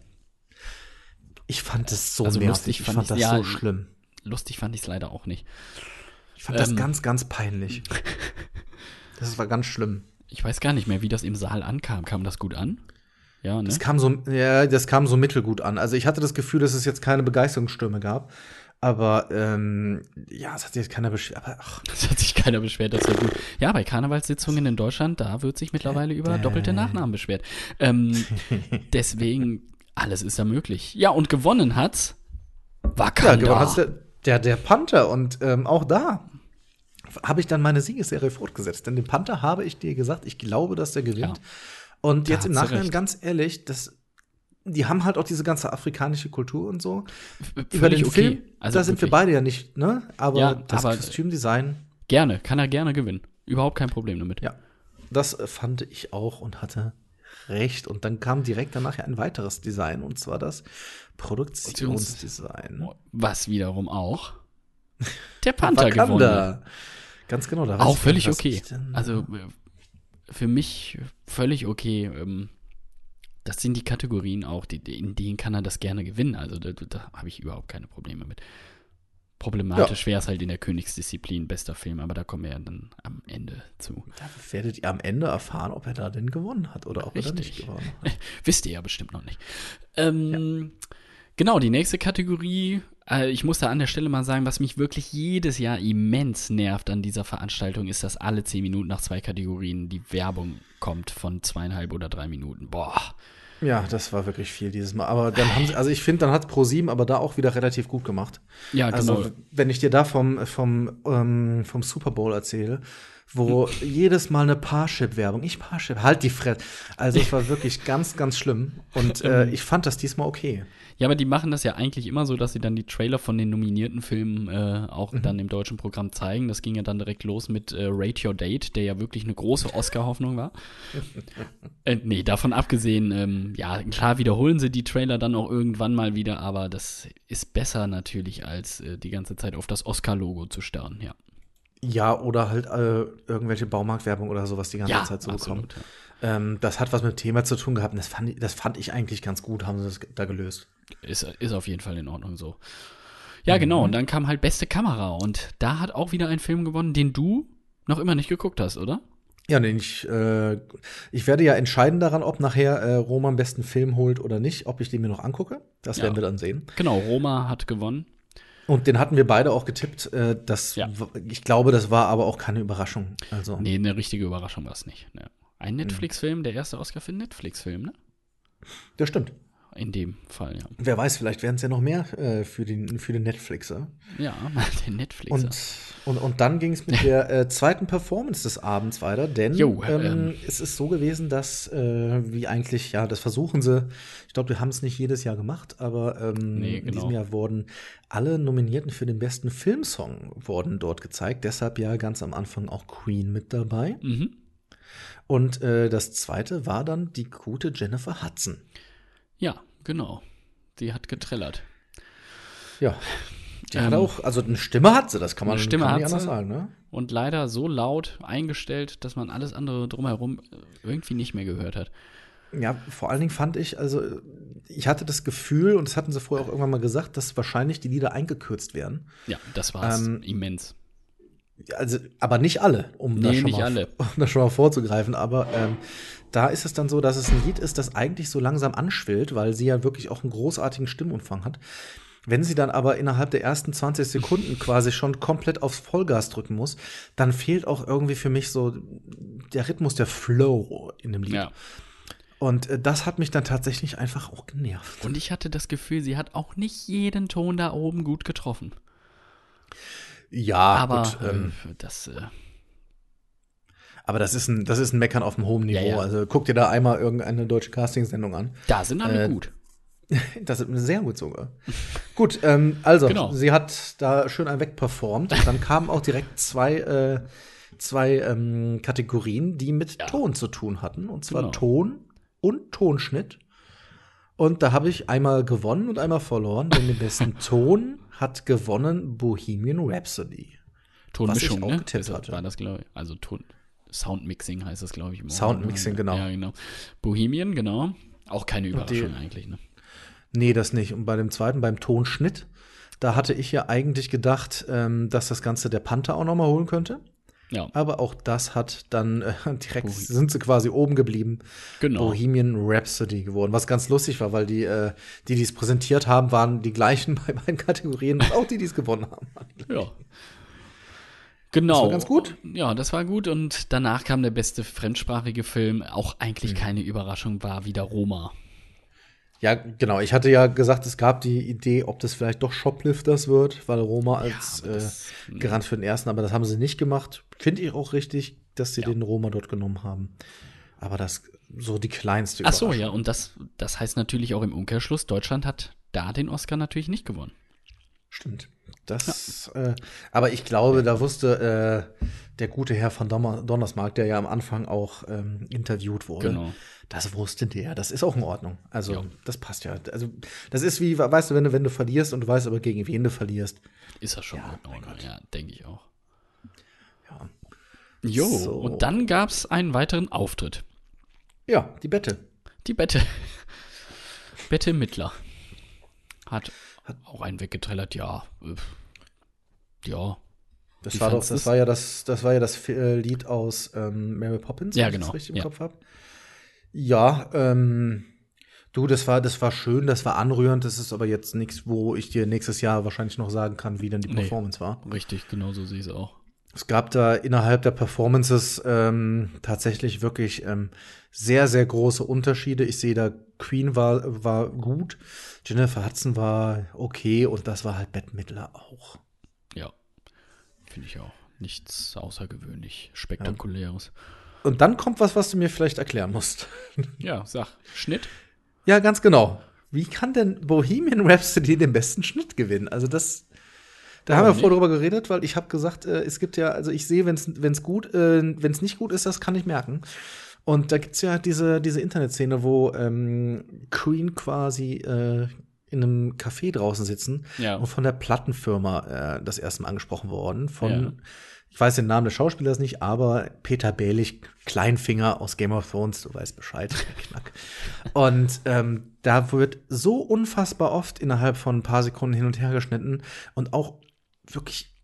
Ich fand es so Also nervig. lustig ich fand fand ich's- das ja, so schlimm. Lustig fand ich es leider auch nicht. Ich fand das ähm, ganz, ganz peinlich. Das war ganz schlimm. Ich weiß gar nicht mehr, wie das im Saal ankam. Kam das gut an? Ja, ne? Das kam so, ja, das kam so mittelgut an. Also ich hatte das Gefühl, dass es jetzt keine Begeisterungsstürme gab. Aber ähm, ja, es hat sich jetzt keiner beschwert. Das hat sich keiner beschwert, das ist ja gut. Ja, bei Karnevalssitzungen in Deutschland, da wird sich mittlerweile über doppelte Nachnamen beschwert. Ähm, deswegen, alles ist ja möglich. Ja, und gewonnen hat's ja, Wakanda. gewonnen hat's der, der, der Panther. Und ähm, auch da habe ich dann meine Siegesserie fortgesetzt. Denn den Panther habe ich dir gesagt, ich glaube, dass der gewinnt. Ja. Und Da jetzt im hat Nachhinein, recht. ganz ehrlich, das, die haben halt auch diese ganze afrikanische Kultur und so. Völlig Über den okay. Film, Also da sind wir wirklich. beide ja nicht, ne? Aber Ja, das aber- Kostümdesign, Gerne, kann er gerne gewinnen. Überhaupt kein Problem damit. ja, das fand ich auch und hatte recht. Und dann kam direkt danach ja ein weiteres Design, und zwar das Produktionsdesign. Was wiederum auch der Panther gewonnen hat. Ganz genau, da Auch völlig nicht, okay. Also äh, für mich völlig okay. Ähm, Das sind die Kategorien auch, die- in denen kann er das gerne gewinnen. Also da, da habe ich überhaupt keine Probleme mit. Problematisch wäre es halt in der Königsdisziplin bester Film, aber da kommen wir ja dann am Ende zu. Da werdet ihr am Ende erfahren, ob er da denn gewonnen hat oder ob er da nicht Richtig. gewonnen hat. Wisst ihr ja bestimmt noch nicht. Ähm, Genau, die nächste Kategorie. Äh, ich muss da an der Stelle mal sagen, was mich wirklich jedes Jahr immens nervt an dieser Veranstaltung, ist, dass alle zehn Minuten nach zwei Kategorien die Werbung kommt von zweieinhalb oder drei Minuten. Boah. Ja, das war wirklich viel dieses Mal. Aber dann haben sie, also ich finde, dann hat ProSieben aber da auch wieder relativ gut gemacht. Ja, Also, genau. wenn ich dir da vom, vom, ähm, vom Super Bowl erzähle, wo jedes Mal eine Parship-Werbung, ich Parship, halt die Fresse. Also, es war wirklich ganz, ganz schlimm. Und äh, ich fand das diesmal okay. Ja, aber die machen das ja eigentlich immer so, dass sie dann die Trailer von den nominierten Filmen äh, auch Mhm. dann im deutschen Programm zeigen. Das ging ja dann direkt los mit äh, Rate Your Date, der ja wirklich eine große Oscar-Hoffnung war. äh, nee, davon abgesehen, ähm, ja, klar wiederholen sie die Trailer dann auch irgendwann mal wieder, aber das ist besser natürlich, als äh, die ganze Zeit auf das Oscar-Logo zu starren, ja. Ja, oder halt äh, irgendwelche Baumarktwerbung oder sowas die ganze Ja, Zeit so bekommen. absolut. Ja. Ähm, das hat was mit dem Thema zu tun gehabt. Und das fand, ich, das fand ich eigentlich ganz gut, haben sie das da gelöst. Ist, ist auf jeden Fall in Ordnung so. Ja, Mhm. genau. Und dann kam halt beste Kamera. Und da hat auch wieder ein Film gewonnen, den du noch immer nicht geguckt hast, oder? Ja, nee, ich, äh, ich werde ja entscheiden daran, ob nachher äh, Roman besten Film holt oder nicht, ob ich den mir noch angucke. Das Ja. werden wir dann sehen. Genau, Roma hat gewonnen. Und den hatten wir beide auch getippt. Äh, das, Ja. Ich glaube, das war aber auch keine Überraschung. Also, Nee, eine richtige Überraschung war es nicht. Ne. Mhm. Ein Netflix-Film, der erste Oscar für einen Netflix-Film, ne? das stimmt. In dem Fall, ja. Wer weiß, vielleicht werden es ja noch mehr äh, für, den, für den Netflixer. Ja, der Netflixer. Und, und, und dann ging es mit der äh, zweiten Performance des Abends weiter, denn Jo, ähm, ähm. es ist so gewesen, dass, äh, wie eigentlich, ja, das versuchen sie, ich glaube, wir haben es nicht jedes Jahr gemacht, aber ähm, Nee, in genau. diesem Jahr wurden alle Nominierten für den besten Filmsong wurden dort gezeigt, deshalb ja ganz am Anfang auch Queen mit dabei. mhm. Und äh, das zweite war dann die gute Jennifer Hudson. Ja, genau. Die hat getrellert. Ja, die hat Ähm, auch, also eine Stimme hat sie, das kann man, eine Stimme kann man hat nicht anders sagen, ne? Und leider so laut eingestellt, dass man alles andere drumherum irgendwie nicht mehr gehört hat. Ja, vor allen Dingen fand ich, also ich hatte das Gefühl, und das hatten sie vorher auch irgendwann mal gesagt, dass wahrscheinlich die Lieder eingekürzt werden. Ja, das war Ähm, immens. Also, aber nicht alle, um, Nee, das, schon mal, alle. um das schon mal vorzugreifen. Aber ähm, da ist es dann so, dass es ein Lied ist, das eigentlich so langsam anschwillt, weil sie ja wirklich auch einen großartigen Stimmumfang hat. Wenn sie dann aber innerhalb der ersten 20 Sekunden quasi schon komplett aufs Vollgas drücken muss, dann fehlt auch irgendwie für mich so der Rhythmus, der Flow in dem Lied. Ja. Und äh, das hat mich dann tatsächlich einfach auch genervt. Und ich hatte das Gefühl, sie hat auch nicht jeden Ton da oben gut getroffen. Ja, Aber gut, ähm, äh, das, äh, aber das ist ein, das ist ein Meckern auf einem hohen Niveau. Ja, ja. Also guck dir da einmal irgendeine deutsche Castingsendung an. da sind alle Äh, gut. Das ist sehr gut sogar. gut, ähm, also Genau. sie hat da schön ein wegperformt. Und dann kamen auch direkt zwei, äh, zwei ähm, Kategorien, die mit Ja. Ton zu tun hatten. Und zwar Genau. Ton und Tonschnitt. Und da habe ich einmal gewonnen und einmal verloren, denn den besten Ton hat gewonnen Bohemian Rhapsody. Tonmischung, was ich auch ne? getippt Deshalb hatte. War das, glaube ich. Also Ton, Soundmixing heißt das, glaube ich. im Soundmixing, genau. Ja, genau. Bohemian, genau. Auch keine die- Überraschung eigentlich, ne? Nee, das nicht. Und bei dem zweiten, beim Tonschnitt, da hatte ich ja eigentlich gedacht, ähm, dass das Ganze der Panther auch noch mal holen könnte. Ja, Aber auch das hat dann äh, direkt, Bohe- sind sie quasi oben geblieben. genau. Bohemian Rhapsody geworden. Was ganz lustig war, weil die, äh, die, die es präsentiert haben, waren die gleichen bei beiden Kategorien und auch die, die es gewonnen haben. die. Ja. Genau. Das war ganz gut. Ja, das war gut. Und danach kam der beste fremdsprachige Film. Auch Mhm. eigentlich keine Überraschung, war wieder Roma. Ja, genau. Ich hatte ja gesagt, es gab die Idee, ob das vielleicht doch Shoplifters wird, weil Roma als aber das- äh, Garant für den ersten, aber das haben sie nicht gemacht. Finde ich auch richtig, dass sie Ja. den Roma dort genommen haben. Aber das so die kleinste Ach so, ja. Und das, das heißt natürlich auch im Umkehrschluss, Deutschland hat da den Oscar natürlich nicht gewonnen. Stimmt. Das, äh, aber ich glaube, da wusste äh, der gute Herr von Donner Donnersmarck, der ja am Anfang auch ähm, interviewt wurde, Genau. das wusste der. Das ist auch in Ordnung. Also, Ja. das passt ja. Also, das ist wie, weißt du, wenn du, wenn du verlierst und du weißt aber, gegen wen du verlierst. Ist das schon Ja, in Ordnung. Ja, denke ich auch. Ja. Jo, So. und dann gab es einen weiteren Auftritt. Ja, die Bette. Die Bette. Bette Mittler. Hat auch einen weggetrellert, ja. Ja. Das Wie war doch, das war ja das, das war ja das äh, Lied aus ähm, Mary Poppins, Ja, wenn ich genau, das richtig im ja. Kopf habe. Ja, ähm, du, das war, das war schön, das war anrührend, das ist aber jetzt nichts, wo ich dir nächstes Jahr wahrscheinlich noch sagen kann, wie denn die Nee. Performance war. Richtig, genau so sehe ich es auch. Es gab da innerhalb der Performances ähm, tatsächlich wirklich ähm, sehr, sehr große Unterschiede. Ich sehe da, Queen war, war gut, Jennifer Hudson war okay und das war halt Bette Midler auch. Ja. Finde ich auch. Nichts außergewöhnlich Spektakuläres. Und dann kommt was, was du mir vielleicht erklären musst. Ja, sag. Schnitt? Ja, ganz genau. Wie kann denn Bohemian Rhapsody den besten Schnitt gewinnen? Also das, da haben wir vorher drüber geredet, weil ich habe gesagt, äh, es gibt ja, also ich sehe, wenn es gut, äh, wenn es nicht gut ist, das kann ich merken. Und da gibt's ja diese, diese Internetszene, wo ähm, Queen quasi äh, in einem Café draußen sitzen Ja. und von der Plattenfirma äh, das erste Mal angesprochen worden. Von, Ja. ich weiß den Namen des Schauspielers nicht, aber Peter Bählich, Kleinfinger aus Game of Thrones, du weißt Bescheid, Knack. Und ähm, da wird so unfassbar oft innerhalb von ein paar Sekunden hin und her geschnitten und auch wirklich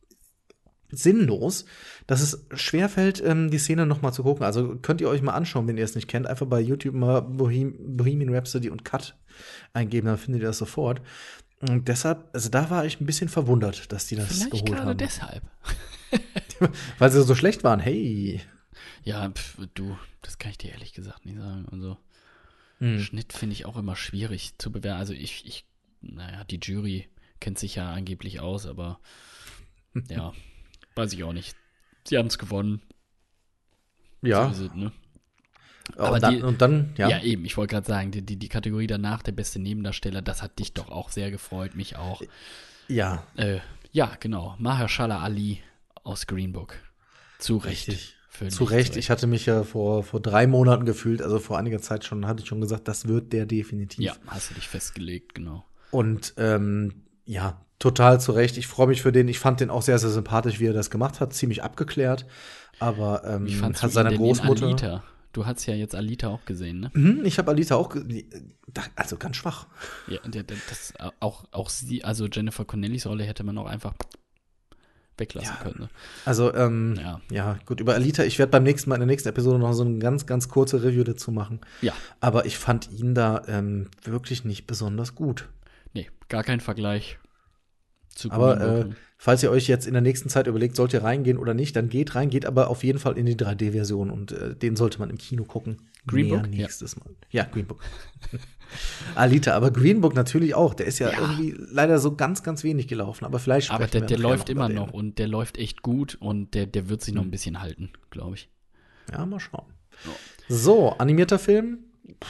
sinnlos, dass es schwerfällt, ähm, die Szene noch mal zu gucken. Also könnt ihr euch mal anschauen, wenn ihr es nicht kennt. Einfach bei YouTube mal Bohem Bohemian Rhapsody und Cut eingeben, dann findet ihr das sofort. Und deshalb, also da war ich ein bisschen verwundert, dass die das Vielleicht geholt gerade haben. deshalb. Weil sie so schlecht waren. Hey. Ja, pf, du, das kann ich dir ehrlich gesagt nicht sagen. Also, Hm. Schnitt finde ich auch immer schwierig zu bewerten. Also, ich, ich, naja, die Jury kennt sich ja angeblich aus, aber ja, weiß ich auch nicht. Sie haben es gewonnen. Ja. So es, ne? aber aber dann, die- und dann, ja. Ja, eben, ich wollte gerade sagen, die, die, die Kategorie danach, der beste Nebendarsteller, das hat dich doch auch sehr gefreut, mich auch. Ja, Äh, ja, genau. Mahershala Ali aus Green Book. Zu Recht. Richtig. Zu Recht. Ich hatte mich ja vor, vor drei Monaten gefühlt, also vor einiger Zeit schon, hatte ich schon gesagt, das wird der definitiv. Ja, hast du dich festgelegt, genau. Und ähm, ja, total zu Recht. Ich freue mich für den. Ich fand den auch sehr, sehr sympathisch, wie er das gemacht hat. Ziemlich abgeklärt. Aber ähm, Wie fandst hat du seine ihn denn Großmutter. Alita? Du hast ja jetzt Alita auch gesehen, ne? Mhm, ich habe Alita auch. ge- die- da- Also ganz schwach. Ja, das, auch, auch sie, also Jennifer Connellys Rolle hätte man auch einfach weglassen Ja. können. Ne? Also, ähm, Ja. ja. gut, über Alita, ich werde beim nächsten Mal in der nächsten Episode noch so eine ganz, ganz kurze Review dazu machen. Ja, Aber ich fand ihn da ähm, wirklich nicht besonders gut. nee, gar kein Vergleich zu Aber äh, falls ihr euch jetzt in der nächsten Zeit überlegt, sollt ihr reingehen oder nicht, dann geht rein, geht aber auf jeden Fall in die 3D-Version und äh, den sollte man im Kino gucken. Green Book? Ja. nächstes Mal. Ja, Green Book. Alita, aber Green Book natürlich auch. Der ist ja, Ja. irgendwie leider so ganz, ganz wenig gelaufen. Aber vielleicht Aber der, der läuft immer noch und der läuft echt gut und der, der wird sich noch Hm. ein bisschen halten, glaube ich. Ja, mal schauen. So, animierter Film.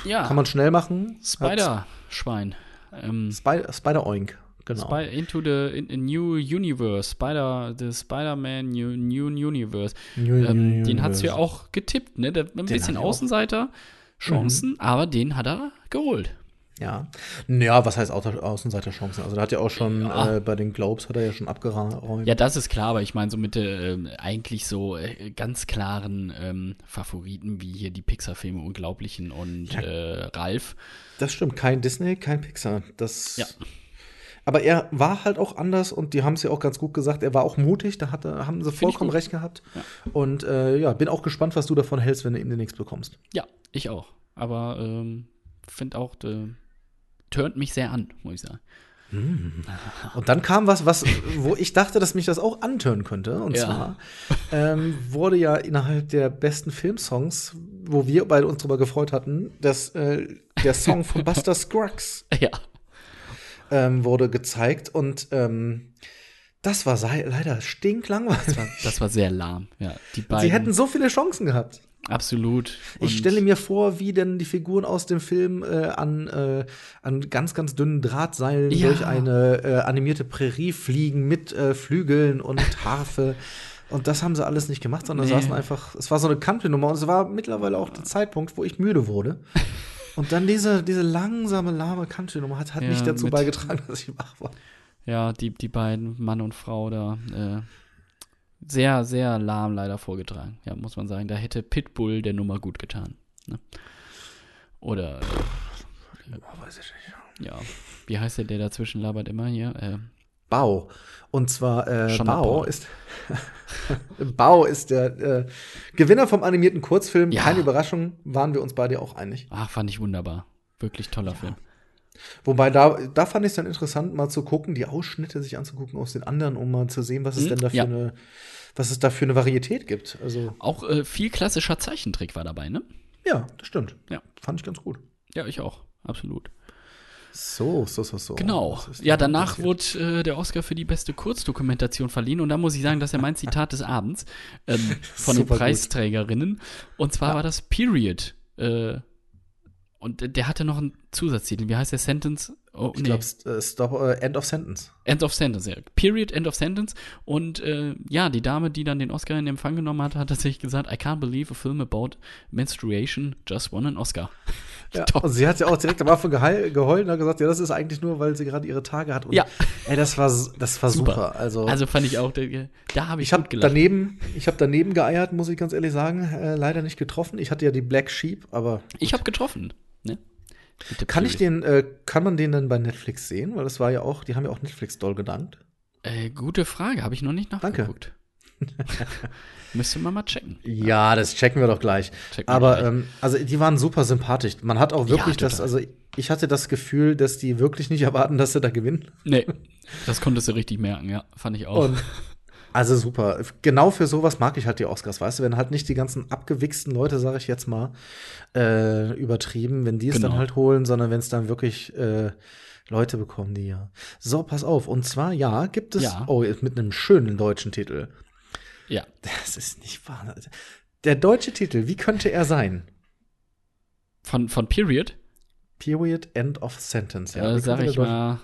Ja, Kann man schnell machen. Spider-Schwein. Ähm, Spider, Spider Oink. Genau. Spy into the in, in New Universe, Spider, the Spider-Man New, New Universe. New Ähm, den hat's Universe. ja auch getippt, ne? Der, ein bisschen hab ich auch. Außenseiter-Chancen, aber den hat er geholt. Ja. Ja, was heißt Außer- Außenseiterchancen? Also, der hat ja auch schon Ja. äh, bei den Globes hat er ja schon abgeräumt. Ja, das ist klar, aber ich meine so mit ähm, eigentlich so äh, ganz klaren ähm, Favoriten wie hier die Pixar-Filme Unglaublichen und Ja. äh, Ralf. Das stimmt, kein Disney, kein Pixar. Das. Ja. Aber er war halt auch anders und die haben es ja auch ganz gut gesagt. Er war auch mutig, da hat, er- haben sie vollkommen recht gehabt. Ja. Und äh, ja, bin auch gespannt, was du davon hältst, wenn du ihm demnächst bekommst. Ja, ich auch. Aber ähm, finde auch, äh, turnt mich sehr an, muss ich sagen. Und dann kam was, was, wo ich dachte, dass mich das auch antören könnte. Und Ja. zwar ähm, wurde ja innerhalb der besten Filmsongs, wo wir beide uns drüber gefreut hatten, dass äh, der Song von Buster Scruggs Ja. Ähm, wurde gezeigt und ähm, das war leider stinklangweilig. Das war sehr lahm. Ja, die beiden. Sie hätten so viele Chancen gehabt. absolut. Ich Und- stelle mir vor, wie denn die Figuren aus dem Film äh, an, äh, an ganz, ganz dünnen Drahtseilen Ja. durch eine äh, animierte Prärie fliegen mit äh, Flügeln und Harfe. Und das haben sie alles nicht gemacht, sondern Nee. saßen einfach, es war so eine Country-Nummer und es war mittlerweile auch der Zeitpunkt, wo ich müde wurde. Und dann diese, diese langsame, lahme Country-Nummer hat, hat Ja, nicht dazu mit- beigetragen, dass ich wach war. Ja, die, die beiden, Mann und Frau da, äh, sehr, sehr lahm leider vorgetragen. Ja, muss man sagen. Da hätte Pitbull der Nummer gut getan. Ne? Oder, äh, ja, wie heißt der, der dazwischen labert immer hier? Äh, Bau. Und zwar äh, Bau ist Bau ist der äh, Gewinner vom animierten Kurzfilm. Ja. Keine Überraschung, waren wir uns beide auch einig. ach, fand ich wunderbar. Wirklich toller Film. Wobei da, da fand ich es dann interessant, mal zu gucken, die Ausschnitte sich anzugucken aus den anderen, um mal zu sehen, was es Hm, denn da für ja. eine, was es da für eine Varietät gibt. Also Auch äh, viel klassischer Zeichentrick war dabei, ne? ja, das stimmt. Ja. Fand ich ganz gut. Ja, ich auch. Absolut. So, so, so, so. Genau. Ja, danach wurde äh, der Oscar für die beste Kurzdokumentation verliehen. Und da muss ich sagen, das ist ja mein Zitat des Abends ähm, von den gut. Preisträgerinnen. Und zwar war das Period. Äh, und der- der hatte noch einen Zusatztitel. Wie heißt der Sentence? Oh, Ich glaube, äh, Stop, äh, End of Sentence. End of Sentence, ja. Period, End of Sentence. Und äh, ja, die Dame, die dann den Oscar in Empfang genommen hat, hat tatsächlich gesagt, I can't believe a film about menstruation just won an Oscar. Ja, und sie hat ja auch direkt am Anfang geheul, geheult und hat gesagt, ja, das ist eigentlich nur, weil sie gerade ihre Tage hat. Und, Ja. Ey, das war, das war super. Super. Also, Also fand ich auch, da habe ich, ich habe gut gelacht. daneben, ich habe daneben geeiert, muss ich ganz ehrlich sagen. Äh, leider nicht getroffen. Ich hatte ja die Black Sheep, aber Ich habe getroffen. Ne? Mit der kann ich den, äh, kann man den dann bei Netflix sehen? Weil das war ja auch, die haben ja auch Netflix doll gedankt. Äh, gute Frage, habe ich noch nicht Danke. nachgeguckt. Müsste man mal checken. Ja, das checken wir doch gleich. Checken Aber gleich. ähm, also die waren super sympathisch. Man hat auch wirklich Ja, das, also ich hatte das Gefühl, dass die wirklich nicht erwarten, dass sie da gewinnen. Nee, das konntest du richtig merken, ja. Fand ich auch. Und also super. Genau für sowas mag ich halt die Oscars, weißt du, wenn halt nicht die ganzen abgewichsten Leute, sage ich jetzt mal, äh, übertrieben, wenn die es Genau. dann halt holen, sondern wenn es dann wirklich äh, Leute bekommen, die ja. So, pass auf. Und zwar, ja, gibt es, Ja. oh, jetzt mit einem schönen deutschen Titel. ja. Das ist nicht wahr. Der deutsche Titel, wie könnte er sein? Von, von Period, Period, End of Sentence. ja, äh, der ich mal,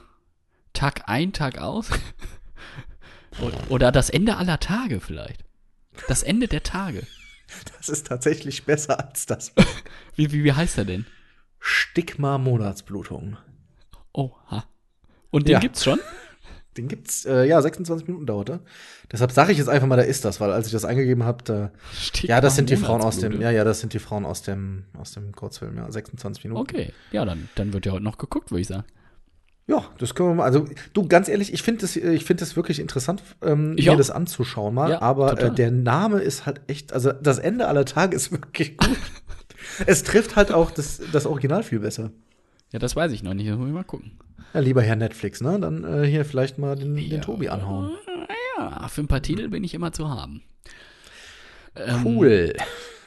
Tag ein, Tag aus. Oder das Ende aller Tage vielleicht. Das Ende der Tage. Das ist tatsächlich besser als das. Wie, wie, wie heißt er denn? Stigma Monatsblutung. Oha. Und den Ja. gibt's schon? Den gibt's, äh, ja, 26 Minuten dauert er. Deshalb sage ich jetzt einfach mal, da ist das, weil als ich das eingegeben habe, da, ja, das sind die Frauen aus dem, ja, ja, das sind die Frauen aus dem, aus dem Kurzfilm, ja, 26 Minuten. Okay, ja, dann, dann wird ja heute noch geguckt, würde ich sagen. Ja, das können wir mal. Also, du, ganz ehrlich, ich finde das, ich find das wirklich interessant, ähm, mir das anzuschauen mal. Ja, aber äh, der Name ist halt echt, also das Ende aller Tage ist wirklich gut. es trifft halt auch das, das Original viel besser. Ja, das weiß ich noch nicht. Das muss ich mal gucken. Ja, lieber Herr Netflix, ne? Dann äh, hier vielleicht mal den, den Tobi anhauen. Ja, für ein paar Titel bin ich immer zu haben. Ähm, Cool.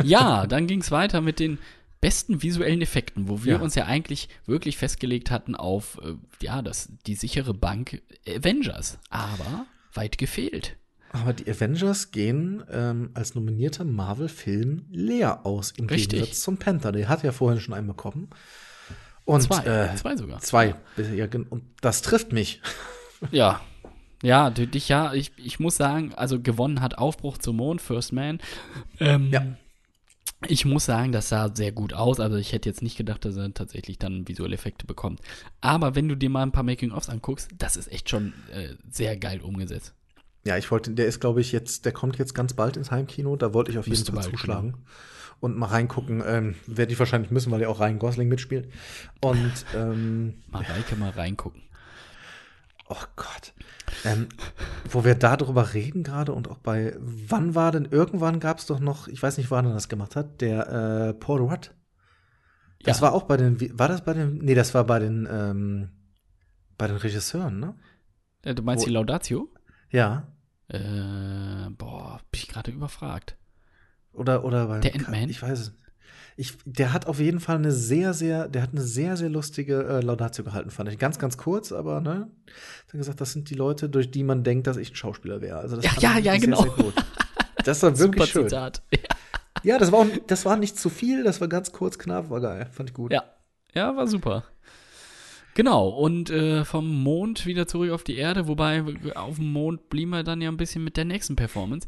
Ja, dann ging es weiter mit den besten visuellen Effekten, wo wir Ja. uns ja eigentlich wirklich festgelegt hatten auf äh, ja, das, die sichere Bank Avengers. Aber weit gefehlt. Aber die Avengers gehen ähm, als nominierter Marvel-Film leer aus, im Richtig. Gegensatz zum Panther. Der hat ja vorhin schon einen bekommen. Und Zwei. Äh, Zwei sogar. Zwei. Ja, und das trifft mich. Ja. Ja, dich ja, ich, ich muss sagen, also gewonnen hat Aufbruch zum Mond, First Man. Ähm, Ja. Ich muss sagen, das sah sehr gut aus. Also ich hätte jetzt nicht gedacht, dass er tatsächlich dann visuelle Effekte bekommt. Aber wenn du dir mal ein paar Making-ofs anguckst, das ist echt schon äh, sehr geil umgesetzt. Ja, ich wollte, der ist, glaube ich, jetzt, der kommt jetzt ganz bald ins Heimkino. Da wollte ich auf jeden Fall bald, zuschlagen. Und mal reingucken. Ähm, Werde ich wahrscheinlich müssen, weil ja auch Ryan Gosling mitspielt. Und, ähm, Mareike mal reingucken. Oh Gott. Ähm, wo wir darüber reden gerade und auch bei, wann war denn, irgendwann gab es doch noch, ich weiß nicht, wann er das gemacht hat, der äh, Paul Rudd. Das Ja. war auch bei den, wie- war das bei den, nee, das war bei den, ähm, bei den Regisseuren, ne? Äh, Du meinst Wo- die Laudatio? Ja. Äh, boah, bin ich gerade überfragt. Oder, oder bei Der Ant-Man? Ich weiß es. Ich, der hat auf jeden Fall eine sehr, sehr, der hat eine sehr, sehr lustige äh, Laudatio gehalten, fand ich. Ganz, ganz kurz, aber ne? Hat er gesagt, das sind die Leute, durch die man denkt, dass ich ein Schauspieler wäre. Also das Ja, ja, ja, sehr, genau. Sehr gut. Das war wirklich schön. Zitat. Ja, das war, auch, das war nicht zu viel, das war ganz kurz, knapp, war geil. Fand ich gut. Ja, ja, war super. Genau, und äh, vom Mond wieder zurück auf die Erde, wobei auf dem Mond blieben wir dann ja ein bisschen mit der nächsten Performance.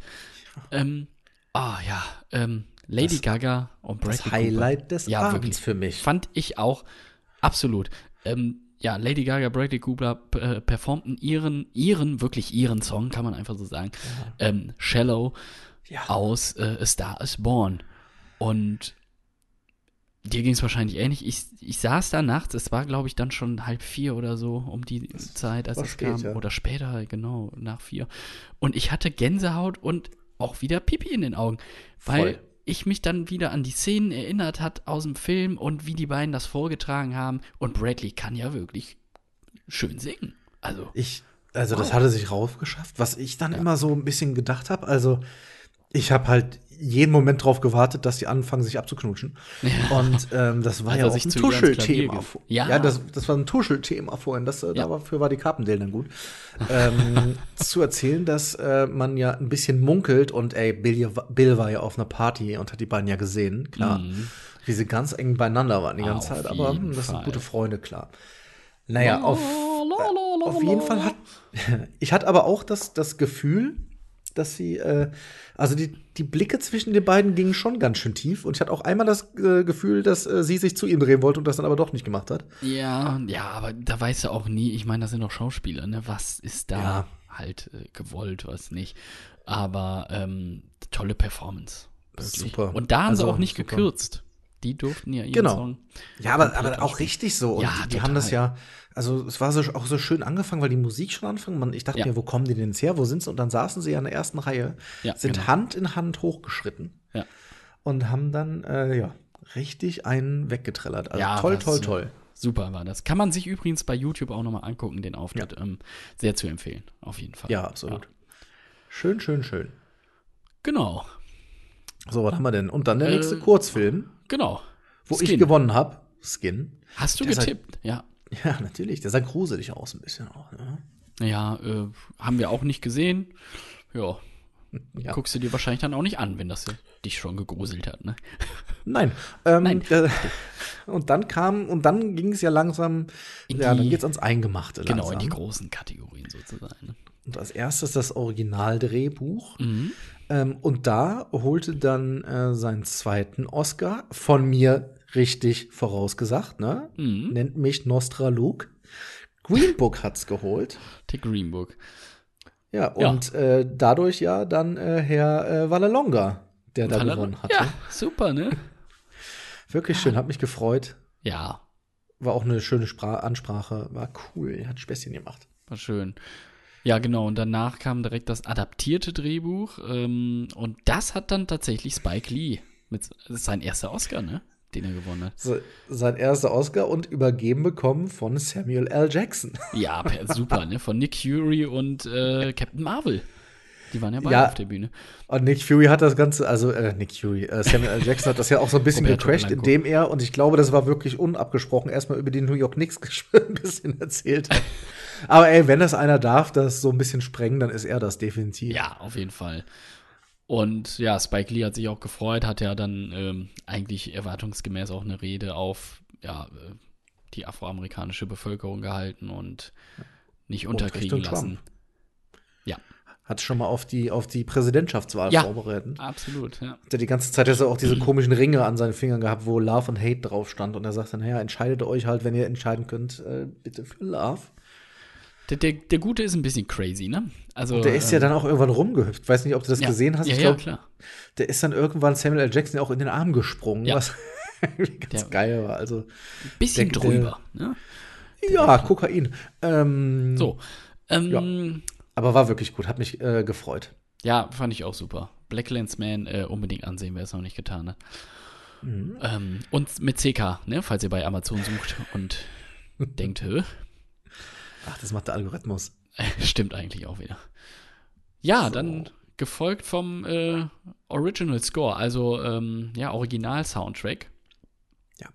Ähm, ah ja, ähm, Lady Das- Gaga und Bradley Das Highlight des Ja, Abends wirklich. für mich. Fand ich auch absolut. Ähm, ja, Lady Gaga, Bradley Cooper äh, performten ihren, ihren, wirklich ihren Song, kann man einfach so sagen, ähm, Shallow Ja. aus äh, A Star is Born. Und dir ging es wahrscheinlich ähnlich. Ich, ich saß da nachts, es war, glaube ich, dann schon halb vier oder so um die Zeit, als es spät, kam. ja. Oder später, genau, nach vier. Und ich hatte Gänsehaut und auch wieder Pipi in den Augen. Weil Voll. Ich mich dann wieder an die Szenen erinnert hat aus dem Film und wie die beiden das vorgetragen haben. Und Bradley kann ja wirklich schön singen. Also, Ich, also das Wow. hatte sich raufgeschafft. Was ich dann immer so ein bisschen gedacht habe, also ich habe halt jeden Moment drauf gewartet, dass die anfangen, sich abzuknutschen. Und ähm, das war Als ja auch ein Tuschelthema. Ja, Ja. das, das war ein Tuschelthema vorhin. Das, äh, Ja. Dafür war die Carpendale dann gut. ähm, zu erzählen, dass äh, man ja ein bisschen munkelt und ey, Bill, Bill war ja auf einer Party und hat die beiden ja gesehen, klar. Wie sie ganz eng beieinander waren die ganze Mhm. Auf Zeit. Aber jeden hm, das sind gute Freunde, klar. Naja, auf, auf jeden Fall hat. Ich hatte aber auch das, das Gefühl, dass sie, äh, also die, die Blicke zwischen den beiden gingen schon ganz schön tief. Und ich hatte auch einmal das äh, Gefühl, dass äh, sie sich zu ihm drehen wollte und das dann aber doch nicht gemacht hat. Ja, ja, aber da weißt du auch nie, ich meine, das sind doch Schauspieler, ne? Was ist da Ja. halt äh, gewollt, was nicht. Aber ähm, tolle Performance. Wirklich. Super. Und da haben sie Also, auch nicht super. gekürzt. Die durften ja ihren Genau. Song. Ja, aber, aber auch ausspielen. richtig so. Und Ja, die, die haben das ja, also es war so, auch so schön angefangen, weil die Musik schon anfing. Man, ich dachte Ja. mir, wo kommen die denn jetzt her? Wo sind sie? Und dann saßen sie ja in der ersten Reihe, Ja, sind genau. Hand in Hand hochgeschritten und haben dann, äh, ja, richtig einen weggetrellert. Also Ja, toll, toll, toll. Super war das. Kann man sich übrigens bei YouTube auch nochmal angucken, den Auftritt. Ähm, sehr zu empfehlen, auf jeden Fall. Ja, absolut. Schön, schön, schön. Genau, So, was haben wir denn? Und dann der Äh, nächste Kurzfilm, genau. wo ich Skin. gewonnen habe. Skin. Hast du Der getippt? Ja. Ja, natürlich. Der sah gruselig aus ein bisschen auch. Ne? Ja, äh, haben wir auch nicht gesehen. Ja. Ja. Guckst du dir wahrscheinlich dann auch nicht an, wenn das dich schon gegruselt hat, ne? Nein. Ähm, Nein. Äh, und dann kam, und dann ging es ja langsam, In ja, dann die- geht's ans Eingemachte. Genau, langsam. in die großen Kategorien sozusagen. Ne? Und als erstes das Originaldrehbuch. Mhm. Ähm, und da holte dann äh, seinen zweiten Oscar von mir richtig vorausgesagt, ne? Mhm. Nennt mich Nostra Luke. Green Book hat's geholt. The Green Book. Ja, Ja. und Äh, dadurch ja dann äh, Herr äh, Vallalonga, der da gewonnen hatte. Ja, super, ne? Wirklich schön, hat mich gefreut. Ja. war auch eine schöne Spra Ansprache, war cool, hat Späßchen gemacht. War schön. Ja, genau. Und danach kam direkt das adaptierte Drehbuch. Ähm, und das hat dann tatsächlich Spike Lee. Mit, das ist sein erster Oscar, ne? Den er gewonnen hat. So, sein erster Oscar und übergeben bekommen von Samuel L. Jackson. Ja, super, ne? Von Nick Fury und äh, Captain Marvel. Die waren ja beide Ja. auf der Bühne. Und Nick Fury hat das Ganze, also äh, Nick Fury, äh, Samuel L. Jackson hat das ja auch so ein bisschen Roberto gecrashed, indem er, und ich glaube, das war wirklich unabgesprochen, erstmal über die New York Knicks ein bisschen erzählt hat. Aber ey, wenn das einer darf, das so ein bisschen sprengen, dann ist er das definitiv. Ja, auf jeden Fall. Und ja, Spike Lee hat sich auch gefreut, hat ja dann ähm, eigentlich erwartungsgemäß auch eine Rede auf ja, äh, die afroamerikanische Bevölkerung gehalten und nicht unterkriegen Richtung lassen. Trump. Ja, Hat schon mal auf die, auf die Präsidentschaftswahl Ja. vorbereitet. absolut, ja. Hat er die ganze Zeit hat er auch diese komischen Ringe an seinen Fingern gehabt, wo Love und Hate drauf stand. Und er sagt dann, naja, entscheidet euch halt, wenn ihr entscheiden könnt, äh, bitte für Love. Der, der, der Gute ist ein bisschen crazy, ne? Also, Der ist ja ähm, dann auch irgendwann rumgehüpft. Weiß nicht, ob du das ja. gesehen hast. Ja, ich ja, glaube, klar. der ist dann irgendwann Samuel L. Jackson auch in den Arm gesprungen, Ja. was ganz Der- geil war. Also, Bisschen der- drüber, ne? ja, Kokain. Ähm, So. Ähm, Aber war wirklich gut, hat mich äh, gefreut. Ja, fand ich auch super. Black Man äh, unbedingt ansehen, wer es noch nicht getan hat. Mhm. Ähm, und mit CK, ne, falls ihr bei Amazon sucht und denkt, hä? Ach, das macht der Algorithmus. Stimmt eigentlich auch wieder. Ja, dann gefolgt vom äh, Original Score, also ähm, ja, Original-Soundtrack. Ja.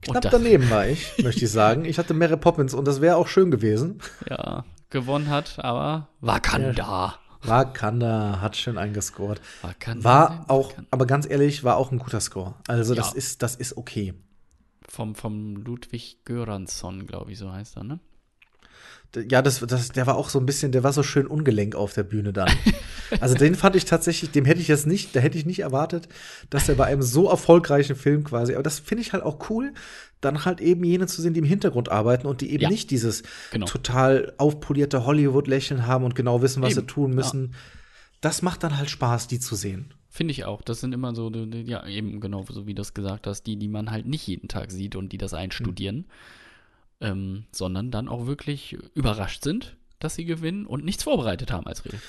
Knapp daneben war ich, möchte ich sagen. Ich hatte Mary Poppins und das wäre auch schön gewesen. Ja, gewonnen hat, aber Wakanda. Wakanda hat schön eingescored. Wakanda. War auch, Wakanda. aber ganz ehrlich, war auch ein guter Score. Also das Ja. ist, das ist okay. Vom, vom Ludwig Göransson, glaube ich, so heißt er, ne? Ja, das, das, der war auch so ein bisschen, der war so schön ungelenk auf der Bühne dann. Also den fand ich tatsächlich, dem hätte ich jetzt nicht, da hätte ich nicht erwartet, dass er bei einem so erfolgreichen Film quasi, aber das finde ich halt auch cool, dann halt eben jene zu sehen, die im Hintergrund arbeiten und die eben Ja. nicht dieses Genau. total aufpolierte Hollywood-Lächeln haben und genau wissen, was Eben, sie tun müssen. Das macht dann halt Spaß, die zu sehen. Finde ich auch. Das sind immer so, ja, eben genau, so wie du es gesagt hast, die, die man halt nicht jeden Tag sieht und die das einstudieren, ähm, sondern dann auch wirklich überrascht sind, dass sie gewinnen und nichts vorbereitet haben als Regel.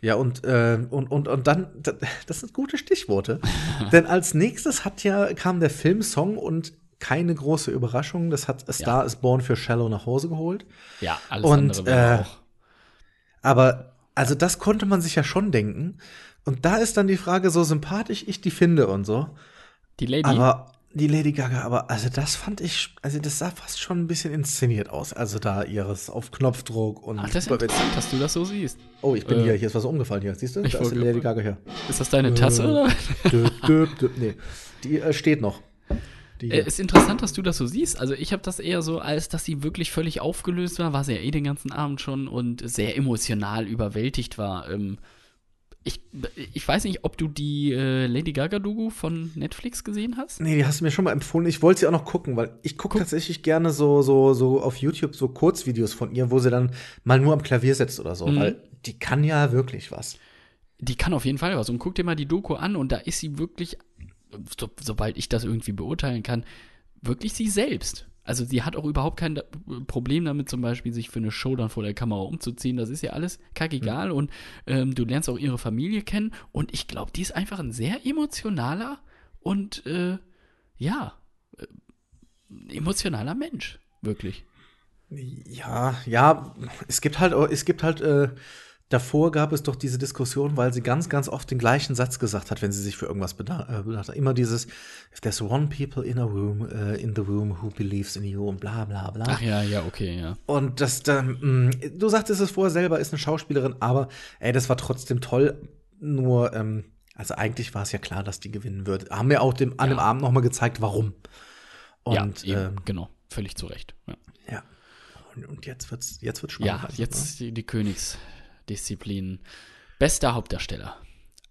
Ja, und, äh, und, und, und dann, da- das sind gute Stichworte. Denn als nächstes hat ja, kam der Filmsong und keine große Überraschung, das hat A Star is Born für Shallow nach Hause geholt. Ja, alles Und, andere äh, auch. Aber, also das konnte man sich ja schon denken. Und da ist dann die Frage, so sympathisch ich die finde und so. Die Lady, Aber die Lady Gaga, aber also das fand ich, also das sah fast schon ein bisschen inszeniert aus. Also da ihres auf Knopfdruck und. ach, das ist interessant, dass du das so siehst. oh, ich bin Äh, hier, hier ist was umgefallen hier. Siehst du? ich Da ist die Lady Gaga hier. Ist das deine Tasse, Äh, oder? dö, dö, dö, nee, die äh, steht noch. Die Äh, ist interessant, dass du das so siehst. Also ich habe das eher so, als dass sie wirklich völlig aufgelöst war, war sie ja eh den ganzen Abend schon und sehr emotional überwältigt war. Ähm, ich, ich weiß nicht, ob du die äh, Lady Gaga-Doku von Netflix gesehen hast. Nee, die hast du mir schon mal empfohlen. Ich wollte sie auch noch gucken, weil ich gucke tatsächlich gerne so, so, so auf YouTube so Kurzvideos von ihr, wo sie dann mal nur am Klavier sitzt oder so, Mhm. weil die kann ja wirklich was. Die kann auf jeden Fall was. Und guck dir mal die Doku an und da ist sie wirklich, so, sobald ich das irgendwie beurteilen kann, wirklich sie selbst. Also sie hat auch überhaupt kein da- Problem damit, zum Beispiel sich für eine Show dann vor der Kamera umzuziehen. Das ist ja alles kackegal und ähm, du lernst auch ihre Familie kennen. Und ich glaube, die ist einfach ein sehr emotionaler und äh, ja, äh, emotionaler Mensch. Wirklich. Ja, ja, es gibt halt, es gibt halt, äh, davor gab es doch diese Diskussion, weil sie ganz, ganz oft den gleichen Satz gesagt hat, wenn sie sich für irgendwas äh, bedacht hat. Immer dieses, if there's one people in a room, äh, in the room who believes in you und bla bla bla. Ach ja, ja, okay, ja. Und das, da, mh, du sagtest es vorher selber, ist eine Schauspielerin, aber ey, das war trotzdem toll. Nur, ähm, also eigentlich war es ja klar, dass die gewinnen wird. Haben wir auch dem, an Ja. dem Abend noch mal gezeigt, warum. Und ja, eben, ähm, genau, völlig zu Recht. Ja. ja. Und, und jetzt wird's, jetzt wird's spannend. Ja, also, jetzt die, die Königsdisziplin. Bester Hauptdarsteller.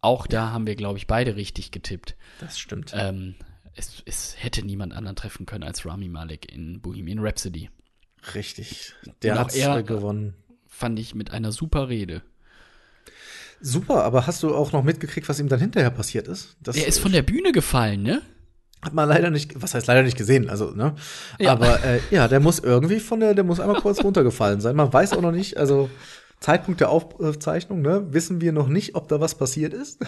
Auch da haben wir, glaube ich, beide richtig getippt. Das stimmt. Ähm, es, es hätte niemand anderen treffen können als Rami Malek in Bohemian Rhapsody. Richtig. Der hat er- gewonnen. Fand ich mit einer super Rede. Super, aber hast du auch noch mitgekriegt, was ihm dann hinterher passiert ist? Das, Er ist von der Bühne gefallen, ne? Hat man leider nicht, was heißt leider nicht gesehen, also, ne? Ja. Aber äh, ja, der muss irgendwie von der, der muss einmal kurz runtergefallen sein. Man weiß auch noch nicht, also Zeitpunkt der Aufzeichnung, ne, wissen wir noch nicht, ob da was passiert ist.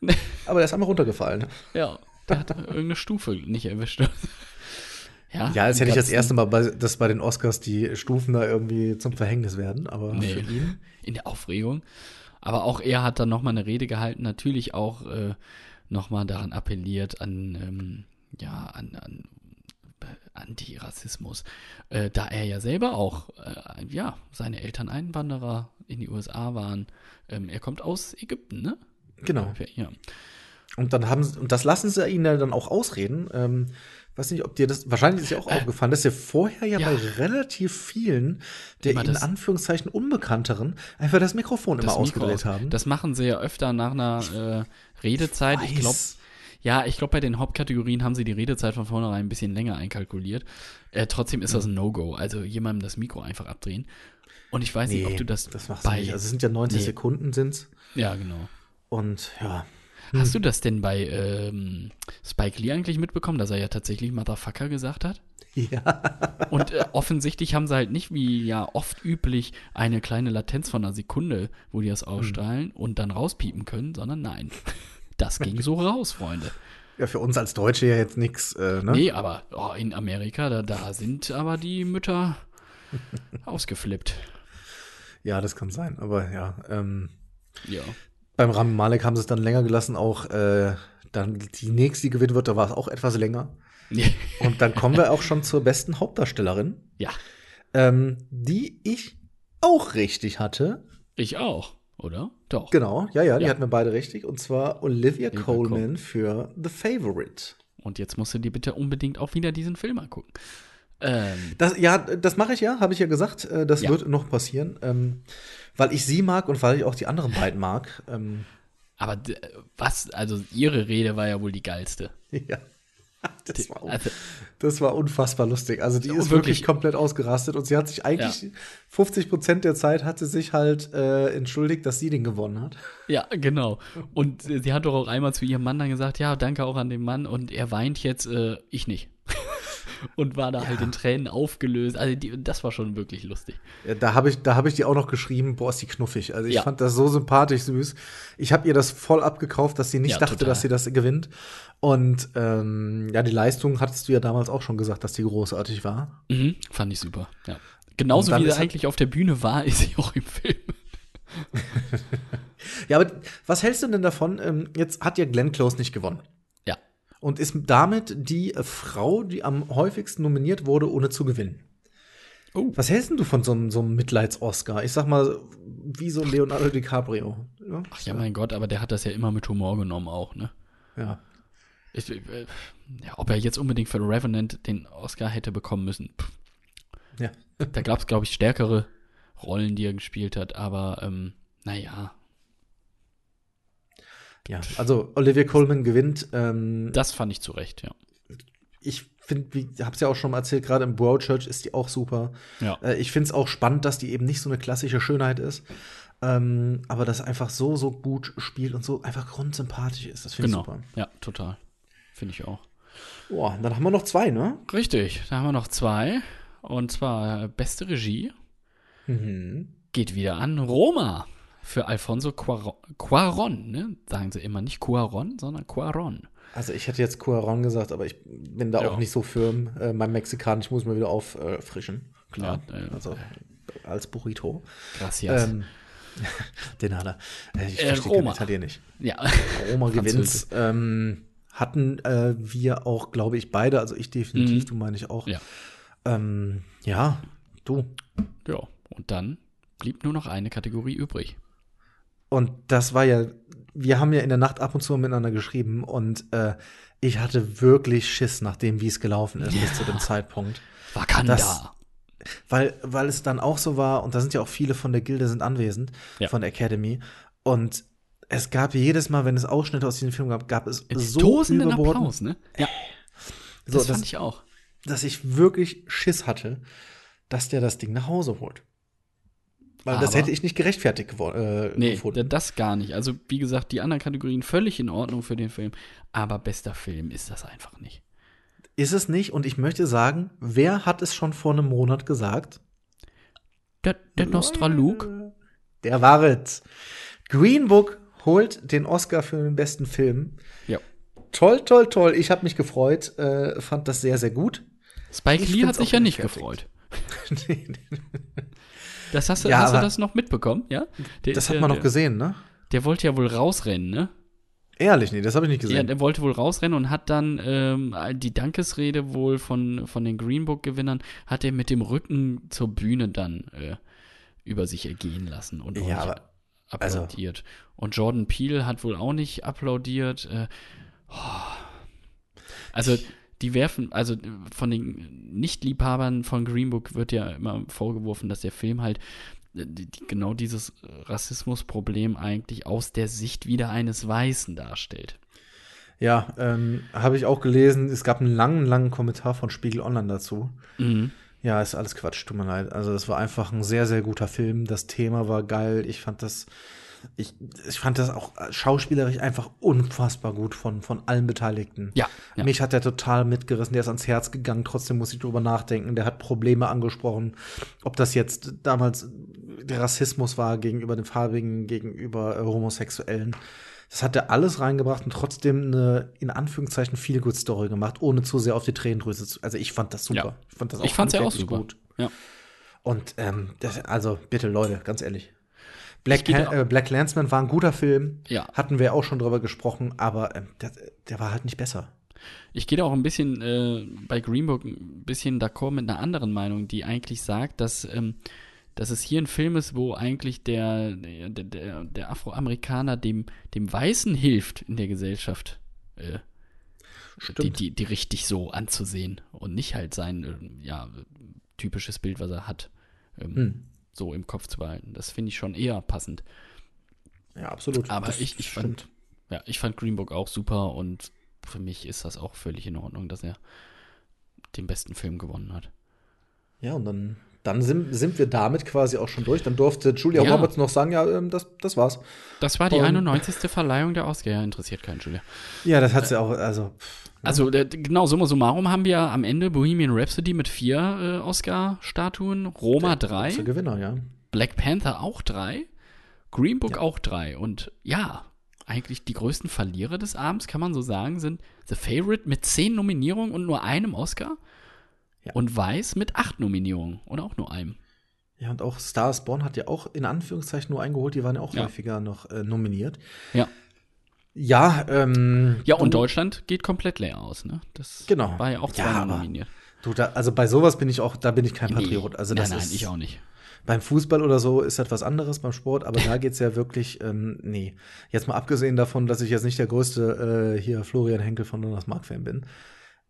Aber der ist einmal runtergefallen. Ja, der hat irgendeine Stufe nicht erwischt. ja, Ja, das ist ja nicht das erste Mal, bei, dass bei den Oscars die Stufen da irgendwie zum Verhängnis werden, aber Nee, für ihn. in der Aufregung. Aber auch er hat dann nochmal eine Rede gehalten, natürlich auch äh, nochmal daran appelliert, an, ähm, ja, an, an Antirassismus, äh, da er ja selber auch, äh, ja, seine Eltern Einwanderer in die USA waren. Ähm, er kommt aus Ägypten, ne? Genau. Ja. Und dann haben sie, und das lassen sie ihn ja dann auch ausreden. Ähm, weiß nicht, ob dir das, wahrscheinlich ist dir auch aufgefallen, dass er vorher ja, Äh. ja. bei relativ vielen der Immer in Anführungszeichen Unbekannteren einfach das Mikrofon immer Das Mikro ausgedreht aus- haben. Das machen sie ja öfter nach einer äh, Redezeit. Ich glaube, Weiß. Ja, ich glaube, bei den Hauptkategorien haben sie die Redezeit von vornherein ein bisschen länger einkalkuliert. Äh, trotzdem ist das ein No-Go. Also jemandem das Mikro einfach abdrehen. Und ich weiß nicht, ob du das, das machst du bei. nicht. Also es sind ja 90 Nee. Sekunden sind's. ja, genau. Und ja. Hast du das denn bei ähm, Spike Lee eigentlich mitbekommen, dass er ja tatsächlich Motherfucker gesagt hat? Ja. Und äh, offensichtlich haben sie halt nicht wie ja oft üblich eine kleine Latenz von einer Sekunde, wo die das ausstrahlen und dann rauspiepen können, sondern nein. Das ging so raus, Freunde. Ja, für uns als Deutsche ja jetzt nichts, äh, ne? Nee, aber oh, in Amerika, da, da sind aber die Mütter ausgeflippt. Ja, das kann sein. Aber ja, ähm, Ja. beim Rami Malek haben sie es dann länger gelassen, auch äh, dann die nächste, die gewinnen wird, da war es auch etwas länger. Und dann kommen wir auch schon zur besten Hauptdarstellerin, ja, ähm, die ich auch richtig hatte. ich auch, oder? Doch. Genau, ja, ja, die Ja. hatten wir beide richtig. Und zwar Olivia Olivia Colman für The Favorite. Und jetzt musst du dir bitte unbedingt auch wieder diesen Film angucken. Ähm, Das, ja, das mache ich ja, habe ich ja gesagt. Äh, das Ja. wird noch passieren, ähm, weil ich sie mag und weil ich auch die anderen beiden mag. Ähm, aber was, also ihre Rede war ja wohl die geilste. ja. Das war, Also, das war unfassbar lustig. Also die Ja, ist wirklich. wirklich komplett ausgerastet und sie hat sich eigentlich 50 Prozent der Zeit hat sie sich halt äh, entschuldigt, dass sie den gewonnen hat. ja, genau. Und sie hat doch auch einmal zu ihrem Mann dann gesagt, ja, danke auch an den Mann. Und er weint jetzt, äh, ich nicht. Und war da halt in Tränen aufgelöst. Also die, das war schon wirklich lustig. Ja, da habe ich, da habe ich die auch noch geschrieben, boah, ist die knuffig. Also ich Ja. fand das so sympathisch süß. Ich habe ihr das voll abgekauft, dass sie nicht Ja, dachte, total. dass sie das gewinnt. Und ähm, ja, die Leistung hattest du ja damals auch schon gesagt, dass die großartig war. Mhm, fand ich super, ja. Genauso wie sie halt- eigentlich auf der Bühne war, ist sie auch im Film. Ja, aber was hältst du denn davon? Ähm, jetzt hat ja Glenn Close nicht gewonnen. Und ist damit die äh, Frau, die am häufigsten nominiert wurde, ohne zu gewinnen. Oh. Was hältst denn du von so einem, so einem Mitleids-Oscar? Ich sag mal, wie so Leonardo DiCaprio. Ja, Ach ja, mein Gott, aber der hat das ja immer mit Humor genommen auch, ne? ja. Ich, äh, ja, ob er jetzt unbedingt für Revenant den Oscar hätte bekommen müssen. Pff, ja. da gab es, glaube ich, stärkere Rollen, die er gespielt hat, aber ähm, naja, Ja, also Olivia Colman gewinnt. Ähm, das fand ich zu Recht, ja. ich finde, wie hab's ja auch schon mal erzählt, gerade im Broadchurch ist die auch super. Ja. Äh, ich finde es auch spannend, dass die eben nicht so eine klassische Schönheit ist, ähm, aber das einfach so, so gut spielt und so einfach grundsympathisch ist. Das finde Genau. ich super. Ja, total. Finde ich auch. Boah, dann haben wir noch zwei, ne? Richtig, da haben wir noch zwei. Und zwar äh, beste Regie Mhm. geht wieder an Roma für Alfonso Cuaron, Cuaron ne? Sagen sie immer nicht Cuaron, sondern Cuaron. Also ich hätte jetzt Cuaron gesagt, aber ich bin da Ja. auch nicht so firm. Äh, mein Mexikanisch muss mal wieder auffrischen. Klar. Ja, äh, also als Burrito. Gracias. Ähm, den hat er. Äh, ich Äh, verstehe Roma. Italienisch. ja. Roma gewinnt. Ähm, hatten äh, wir auch, glaube ich, beide, also ich definitiv, Mhm. du meine ich auch. Ja. Ähm, ja, du. ja. Und dann blieb nur noch eine Kategorie übrig. Und das war ja, wir haben ja in der Nacht ab und zu miteinander geschrieben und äh, ich hatte wirklich Schiss, nachdem wie es gelaufen ist bis zu dem Zeitpunkt. Wakanda. Das- Weil, weil es dann auch so war, und da sind ja auch viele von der Gilde sind anwesend, Ja. von der Academy. Und es gab jedes Mal, wenn es Ausschnitte aus diesem Film gab, gab es so Tosenden Applaus, ne? Ja, so, das dass, fand ich auch. dass ich wirklich Schiss hatte, dass der das Ding nach Hause holt. Weil das Aber- hätte ich nicht gerechtfertigt gewor- äh, Nee, gefunden. das gar nicht. Also, wie gesagt, die anderen Kategorien völlig in Ordnung für den Film. Aber bester Film ist das einfach nicht. Ist es nicht? Und ich möchte sagen, wer hat es schon vor einem Monat gesagt? Der, der Nostraluk? Der war es. Green Book holt den Oscar für den besten Film. Ja. Toll, toll, toll. Ich habe mich gefreut, äh, fand das sehr, sehr gut. Spike Ich Lee hat sich ja nicht gefreut. Das hast du, Ja, hast du das noch mitbekommen, ja? Der, Das hat man noch der, gesehen, ne? der wollte ja wohl rausrennen, ne? Ehrlich, nee, das habe ich nicht Ja, gesehen. der wollte wohl rausrennen und hat dann ähm, die Dankesrede wohl von, von den Green Book-Gewinnern, hat er mit dem Rücken zur Bühne dann äh, über sich ergehen lassen und auch Ja, aber- also applaudiert. und Jordan Peele hat wohl auch nicht applaudiert. Äh, oh. Also, die werfen, also von den Nicht-Liebhabern von Green Book wird ja immer vorgeworfen, dass der Film halt äh, die, die, genau dieses Rassismusproblem eigentlich aus der Sicht wieder eines Weißen darstellt. Ja, ähm, habe ich auch gelesen. Es gab einen langen, langen Kommentar von Spiegel Online dazu. Mhm. Ja, ist alles Quatsch, tut mir leid. Also, es war einfach ein sehr, sehr guter Film. Das Thema war geil. Ich fand das, ich, ich fand das auch schauspielerisch einfach unfassbar gut von, von allen Beteiligten. Ja, ja. Mich hat der total mitgerissen, der ist ans Herz gegangen, trotzdem muss ich drüber nachdenken. Der hat Probleme angesprochen, ob das jetzt damals der Rassismus war gegenüber den Farbigen, gegenüber äh, Homosexuellen. Das hat er alles reingebracht und trotzdem eine, in Anführungszeichen, viel good Story gemacht, ohne zu sehr auf die Tränendrüse zu. Also ich fand das super. Ja. Ich fand das Ich fand's ja auch super. gut. Ja. Und ähm, das, also bitte Leute, ganz ehrlich. Black, äh, Black Landsman war ein guter Film. Ja. Hatten wir auch schon drüber gesprochen, aber ähm, der, der war halt nicht besser. Ich gehe da auch ein bisschen äh, bei Green Book ein bisschen d'accord mit einer anderen Meinung, die eigentlich sagt, dass, ähm, dass es hier ein Film ist, wo eigentlich der, der, der, der Afroamerikaner dem, dem Weißen hilft in der Gesellschaft, äh, die, die, die richtig so anzusehen und nicht halt sein äh, ja, typisches Bild, was er hat, ähm, Hm. So im Kopf zu behalten. Das finde ich schon eher passend. Ja, absolut. Aber Das ich, ich fand, ja, ich fand Green Book auch super und für mich ist das auch völlig in Ordnung, dass er den besten Film gewonnen hat. Ja, und dann, dann sind, sind wir damit quasi auch schon durch. Dann durfte Julia Ja. Roberts noch sagen, ja, ähm, das, das war's. Das war die Und- 91. Verleihung der Oscar. Ja, interessiert keinen, Julia. Ja, das hat sie auch, also, Also, der, genau, summa summarum haben wir am Ende Bohemian Rhapsody mit vier äh, Oscar-Statuen, Roma drei, große Gewinner, ja. Black Panther auch drei, Green Book Ja. auch drei. Und ja, eigentlich die größten Verlierer des Abends, kann man so sagen, sind The Favorite mit zehn Nominierungen und nur einem Oscar. Ja. Und Weiß mit acht Nominierungen und auch nur einem. Ja, und auch Stars Born hat ja auch in Anführungszeichen nur eingeholt, die waren ja auch Ja. häufiger noch äh, nominiert. Ja. Ja, ähm. Ja, und du- Deutschland geht komplett leer aus, ne? Das Genau. war ja auch Ja, zweimal aber- nominiert. Du, da, also bei sowas bin ich auch, da bin ich kein Patriot. Also das nein, nein, ist, ich auch nicht. Beim Fußball oder so ist etwas anderes, beim Sport, aber da geht's ja wirklich, ähm, nee. Jetzt mal abgesehen davon, dass ich jetzt nicht der größte äh, hier Florian Henkel von Jonas Mark-Fan bin,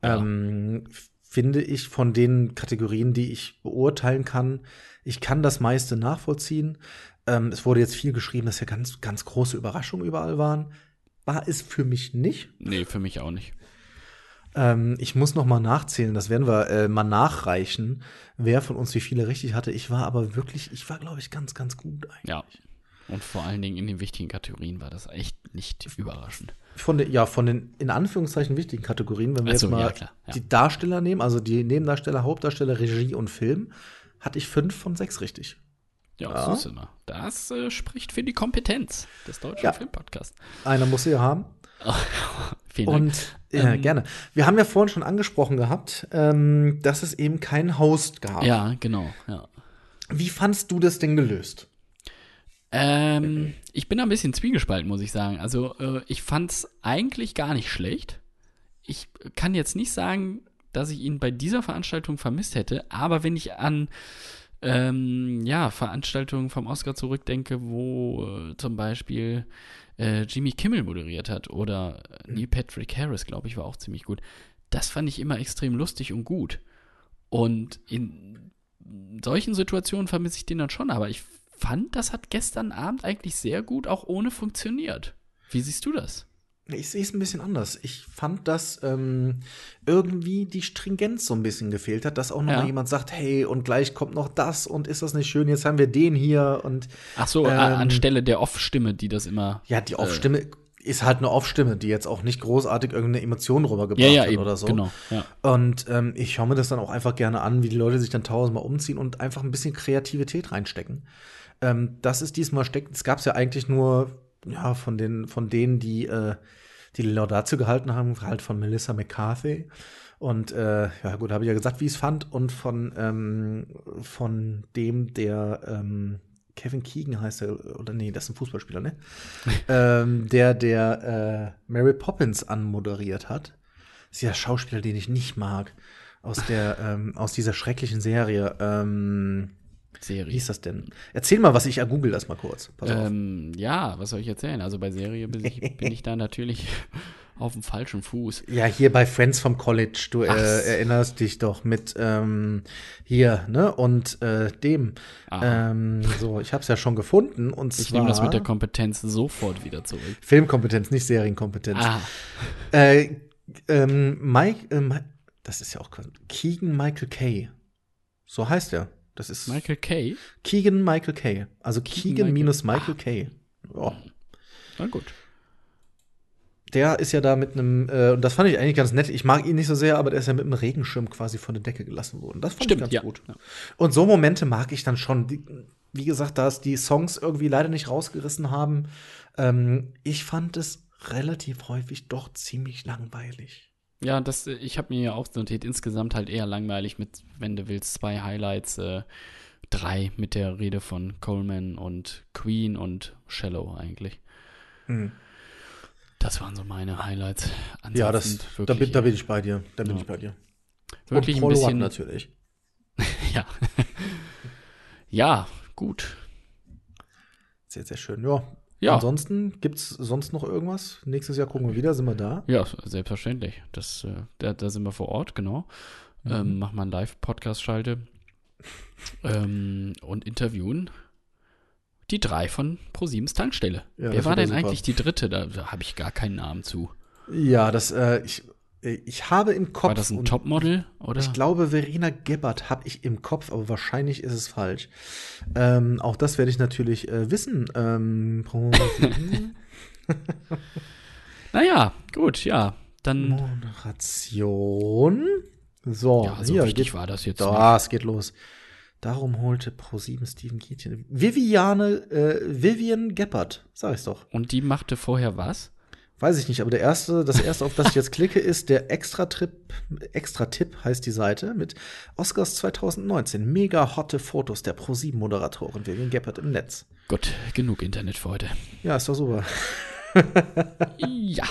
Ja. ähm, finde ich von den Kategorien, die ich beurteilen kann, ich kann das meiste nachvollziehen. Ähm, es wurde jetzt viel geschrieben, dass ja ganz, ganz große Überraschungen überall waren. War es für mich nicht. Nee, für mich auch nicht. Ähm, ich muss noch mal nachzählen, das werden wir äh, mal nachreichen, wer von uns wie viele richtig hatte. Ich war aber wirklich, ich war, glaube ich, ganz, ganz gut eigentlich. Ja. Und vor allen Dingen in den wichtigen Kategorien war das echt nicht überraschend. Von den, ja, von den in Anführungszeichen wichtigen Kategorien, wenn wir so, jetzt mal ja, klar, ja. die Darsteller nehmen, also die Nebendarsteller, Hauptdarsteller, Regie und Film, hatte ich fünf von sechs richtig. Ja, Ja. so ist immer. Das äh, spricht für die Kompetenz des deutschen Ja. Filmpodcasts. Einer muss sie ja haben. Vielen Dank. Und ja, Ähm, gerne. Wir haben ja vorhin schon angesprochen gehabt, ähm, dass es eben keinen Host gab. Ja, genau, ja. Wie fandst du das denn gelöst? Ähm, ich bin da ein bisschen zwiegespalten, muss ich sagen. Also, äh, ich fand's eigentlich gar nicht schlecht. Ich kann jetzt nicht sagen, dass ich ihn bei dieser Veranstaltung vermisst hätte, aber wenn ich an ähm, ja, Veranstaltungen vom Oscar zurückdenke, wo äh, zum Beispiel äh, Jimmy Kimmel moderiert hat oder Neil Patrick Harris, glaube ich, war auch ziemlich gut. Das fand ich immer extrem lustig und gut. Und in solchen Situationen vermisse ich den dann schon, aber ich fand, das hat gestern Abend eigentlich sehr gut auch ohne funktioniert. Wie siehst du das? Ich sehe es ein bisschen anders. Ich fand, dass ähm, irgendwie die Stringenz so ein bisschen gefehlt hat, dass auch noch Ja. mal jemand sagt, hey, und gleich kommt noch das und ist das nicht schön, jetzt haben wir den hier und Ach so, Ähm, anstelle der Off-Stimme, die das immer. ja, die Äh. Off-Stimme ist halt eine Off-Stimme, die jetzt auch nicht großartig irgendeine Emotion rübergebracht Ja, ja, hat eben, oder so. genau. Ja. Und ähm, ich schaue mir das dann auch einfach gerne an, wie die Leute sich dann tausendmal umziehen und einfach ein bisschen Kreativität reinstecken. Ähm, das ist diesmal steckt. Es gab es ja eigentlich nur ja von den von denen, die äh, die Laudatio gehalten haben, halt von Melissa McCarthy. Und äh, ja gut, habe ich ja gesagt, wie ich es fand. Und von ähm, von dem, der ähm, Kevin Keegan heißt er, oder nee, das ist ein Fußballspieler, ne? ähm, der, der äh, Mary Poppins anmoderiert hat. Das ist ja Schauspieler, den ich nicht mag. Aus der, ähm, aus dieser schrecklichen Serie. Ähm, wie Serie. hieß das denn? Erzähl mal, was ich ja google das mal kurz. Ähm, ja, was soll ich erzählen? Also bei Serie bin ich, bin ich da natürlich auf dem falschen Fuß. Ja, hier bei Friends vom College, du äh, erinnerst dich doch mit ähm, hier, ne? Und äh, dem. Aha. Ähm, so, ich hab's ja schon gefunden. Und Ich nehme das mit der Kompetenz sofort wieder zurück. Filmkompetenz, nicht Serienkompetenz. Ah, Äh, ähm, Mike, äh, Mi- das ist ja auch Keegan Michael Kay. So heißt er. Das ist Michael Kay? Keegan Michael Kay. Also Keegan Michael- minus Michael Kay. Ja. Na gut. Der ist ja da mit einem, äh, und das fand ich eigentlich ganz nett. Ich mag ihn nicht so sehr, aber der ist ja mit einem Regenschirm quasi von der Decke gelassen worden. Das fand Stimmt, ich ganz ja. gut. Ja. Und so Momente mag ich dann schon. Wie gesagt, da es die Songs irgendwie leider nicht rausgerissen haben, ähm, ich fand es relativ häufig doch ziemlich langweilig. Ja, das, äh, ich habe mir ja auch notiert, insgesamt halt eher langweilig mit, wenn du willst, zwei Highlights, äh, drei mit der Rede von Coleman und Queen und Shallow eigentlich. Hm. Das waren so meine Highlights. Ja, das, Ansonsten da, bin, da bin ich bei dir. Da bin Ja. ich bei dir. wirklich Und ein bisschen. natürlich. Ja. ja, gut. Sehr, sehr schön. Ja. Ja. Ansonsten gibt's sonst noch irgendwas? Nächstes Jahr gucken wir wieder, sind wir da? Ja, selbstverständlich. Das, äh, da, da sind wir vor Ort, genau. Mhm. Ähm, machen wir einen Live-Podcast-Schalte ähm, und interviewen die drei von ProSiebens Tankstelle. Ja, Wer war denn super. eigentlich die dritte? Da, da habe ich gar keinen Namen zu. Ja, das, äh, ich, ich habe im Kopf. War das ein Topmodel? Oder? Ich glaube, Verena Gebhardt habe ich im Kopf, aber wahrscheinlich ist es falsch. Ähm, auch das werde ich natürlich äh, wissen. Ähm, Naja, gut, ja. Dann. Moderation. So, Ja, so hier wichtig geht, war das jetzt nicht. Da, es geht los. Darum holte Pro7 Steven Gätchen. Viviane, äh, Vivian Gebhardt, sag ich's doch. Und die machte vorher was? Weiß ich nicht, aber der erste, das erste, auf das ich jetzt klicke, ist der Extra-Trip, Extra-Tipp heißt die Seite, mit Oscars 2019. Mega hotte Fotos der Pro7-Moderatorin Vivian Gebhardt im Netz. Gut, genug Internet für heute. Ja, ist doch super. ja.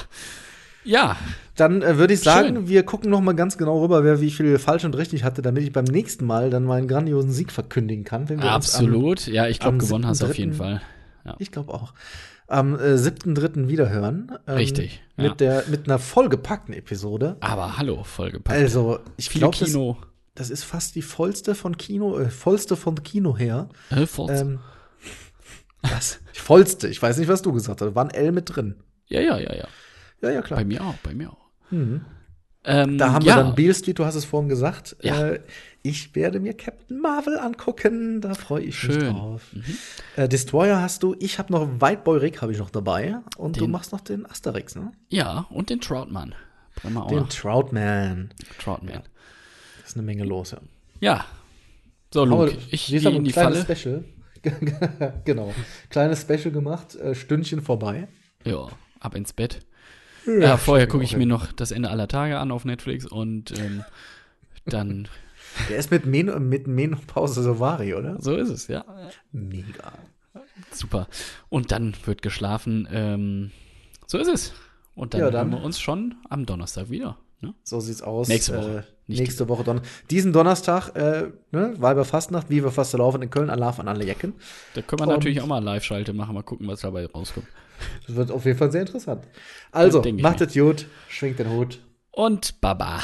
Ja, Dann äh, würde ich sagen, Schön. wir gucken noch mal ganz genau rüber, wer wie viel falsch und richtig hatte, damit ich beim nächsten Mal dann meinen grandiosen Sieg verkündigen kann. Wenn wir absolut. ja, ich glaube, am gewonnen hast du auf jeden 7.3. Fall. Am, ich glaube auch. Am äh, 7.3. wiederhören. ähm, Richtig, ja. Mit, der, mit einer vollgepackten Episode. Aber hallo, vollgepackt. Also, ich glaube, das, das ist fast die vollste von Kino, äh, vollste von Kino her. Äh, Forza. Ähm, was? Vollste. Ich weiß nicht, was du gesagt hast. Da war ein L mit drin. ja, ja, ja, ja. Ja, ja, klar. Bei mir auch, bei mir auch. Mhm. Ähm, Da haben ja, wir dann Beale Street, du hast es vorhin gesagt. Ja. Äh, ich werde mir Captain Marvel angucken, da freue ich mich Schön. drauf. Äh, Destroyer hast du, ich habe noch White Boy Rick habe ich noch dabei und du Den- machst noch den Asterix, ne? Ja, und den Troutman. Den. Troutman. Troutman. Das ist eine Menge los, ja. Ja. So, Aber Luke, ich wir gehe in die kleines Falle. Special. genau. Kleines Special gemacht, äh, Stündchen vorbei. Ja, ab ins Bett. Ja, vorher stimmt, gucke ich mir noch das Ende aller Tage an auf Netflix und ähm, dann, Der ist mit, Men mit Menopause Sovari, oder? so ist es, ja. Mega. Super. Und dann wird geschlafen. Ähm, so ist es. Und dann, Ja, dann- hören wir uns schon am Donnerstag wieder. Ne? So sieht's aus. Nächste Woche. Äh, nächste Woche Donnerstag. Diesen Donnerstag, äh, ne, Weiberfastnacht, wie wir fast laufen in Köln, Alarv an alle Jecken. Da können wir Und- natürlich auch mal Live-Schalte machen, mal gucken, was dabei rauskommt. Das wird auf jeden Fall sehr interessant. Also, macht es gut, schwingt den Hut. Und Baba.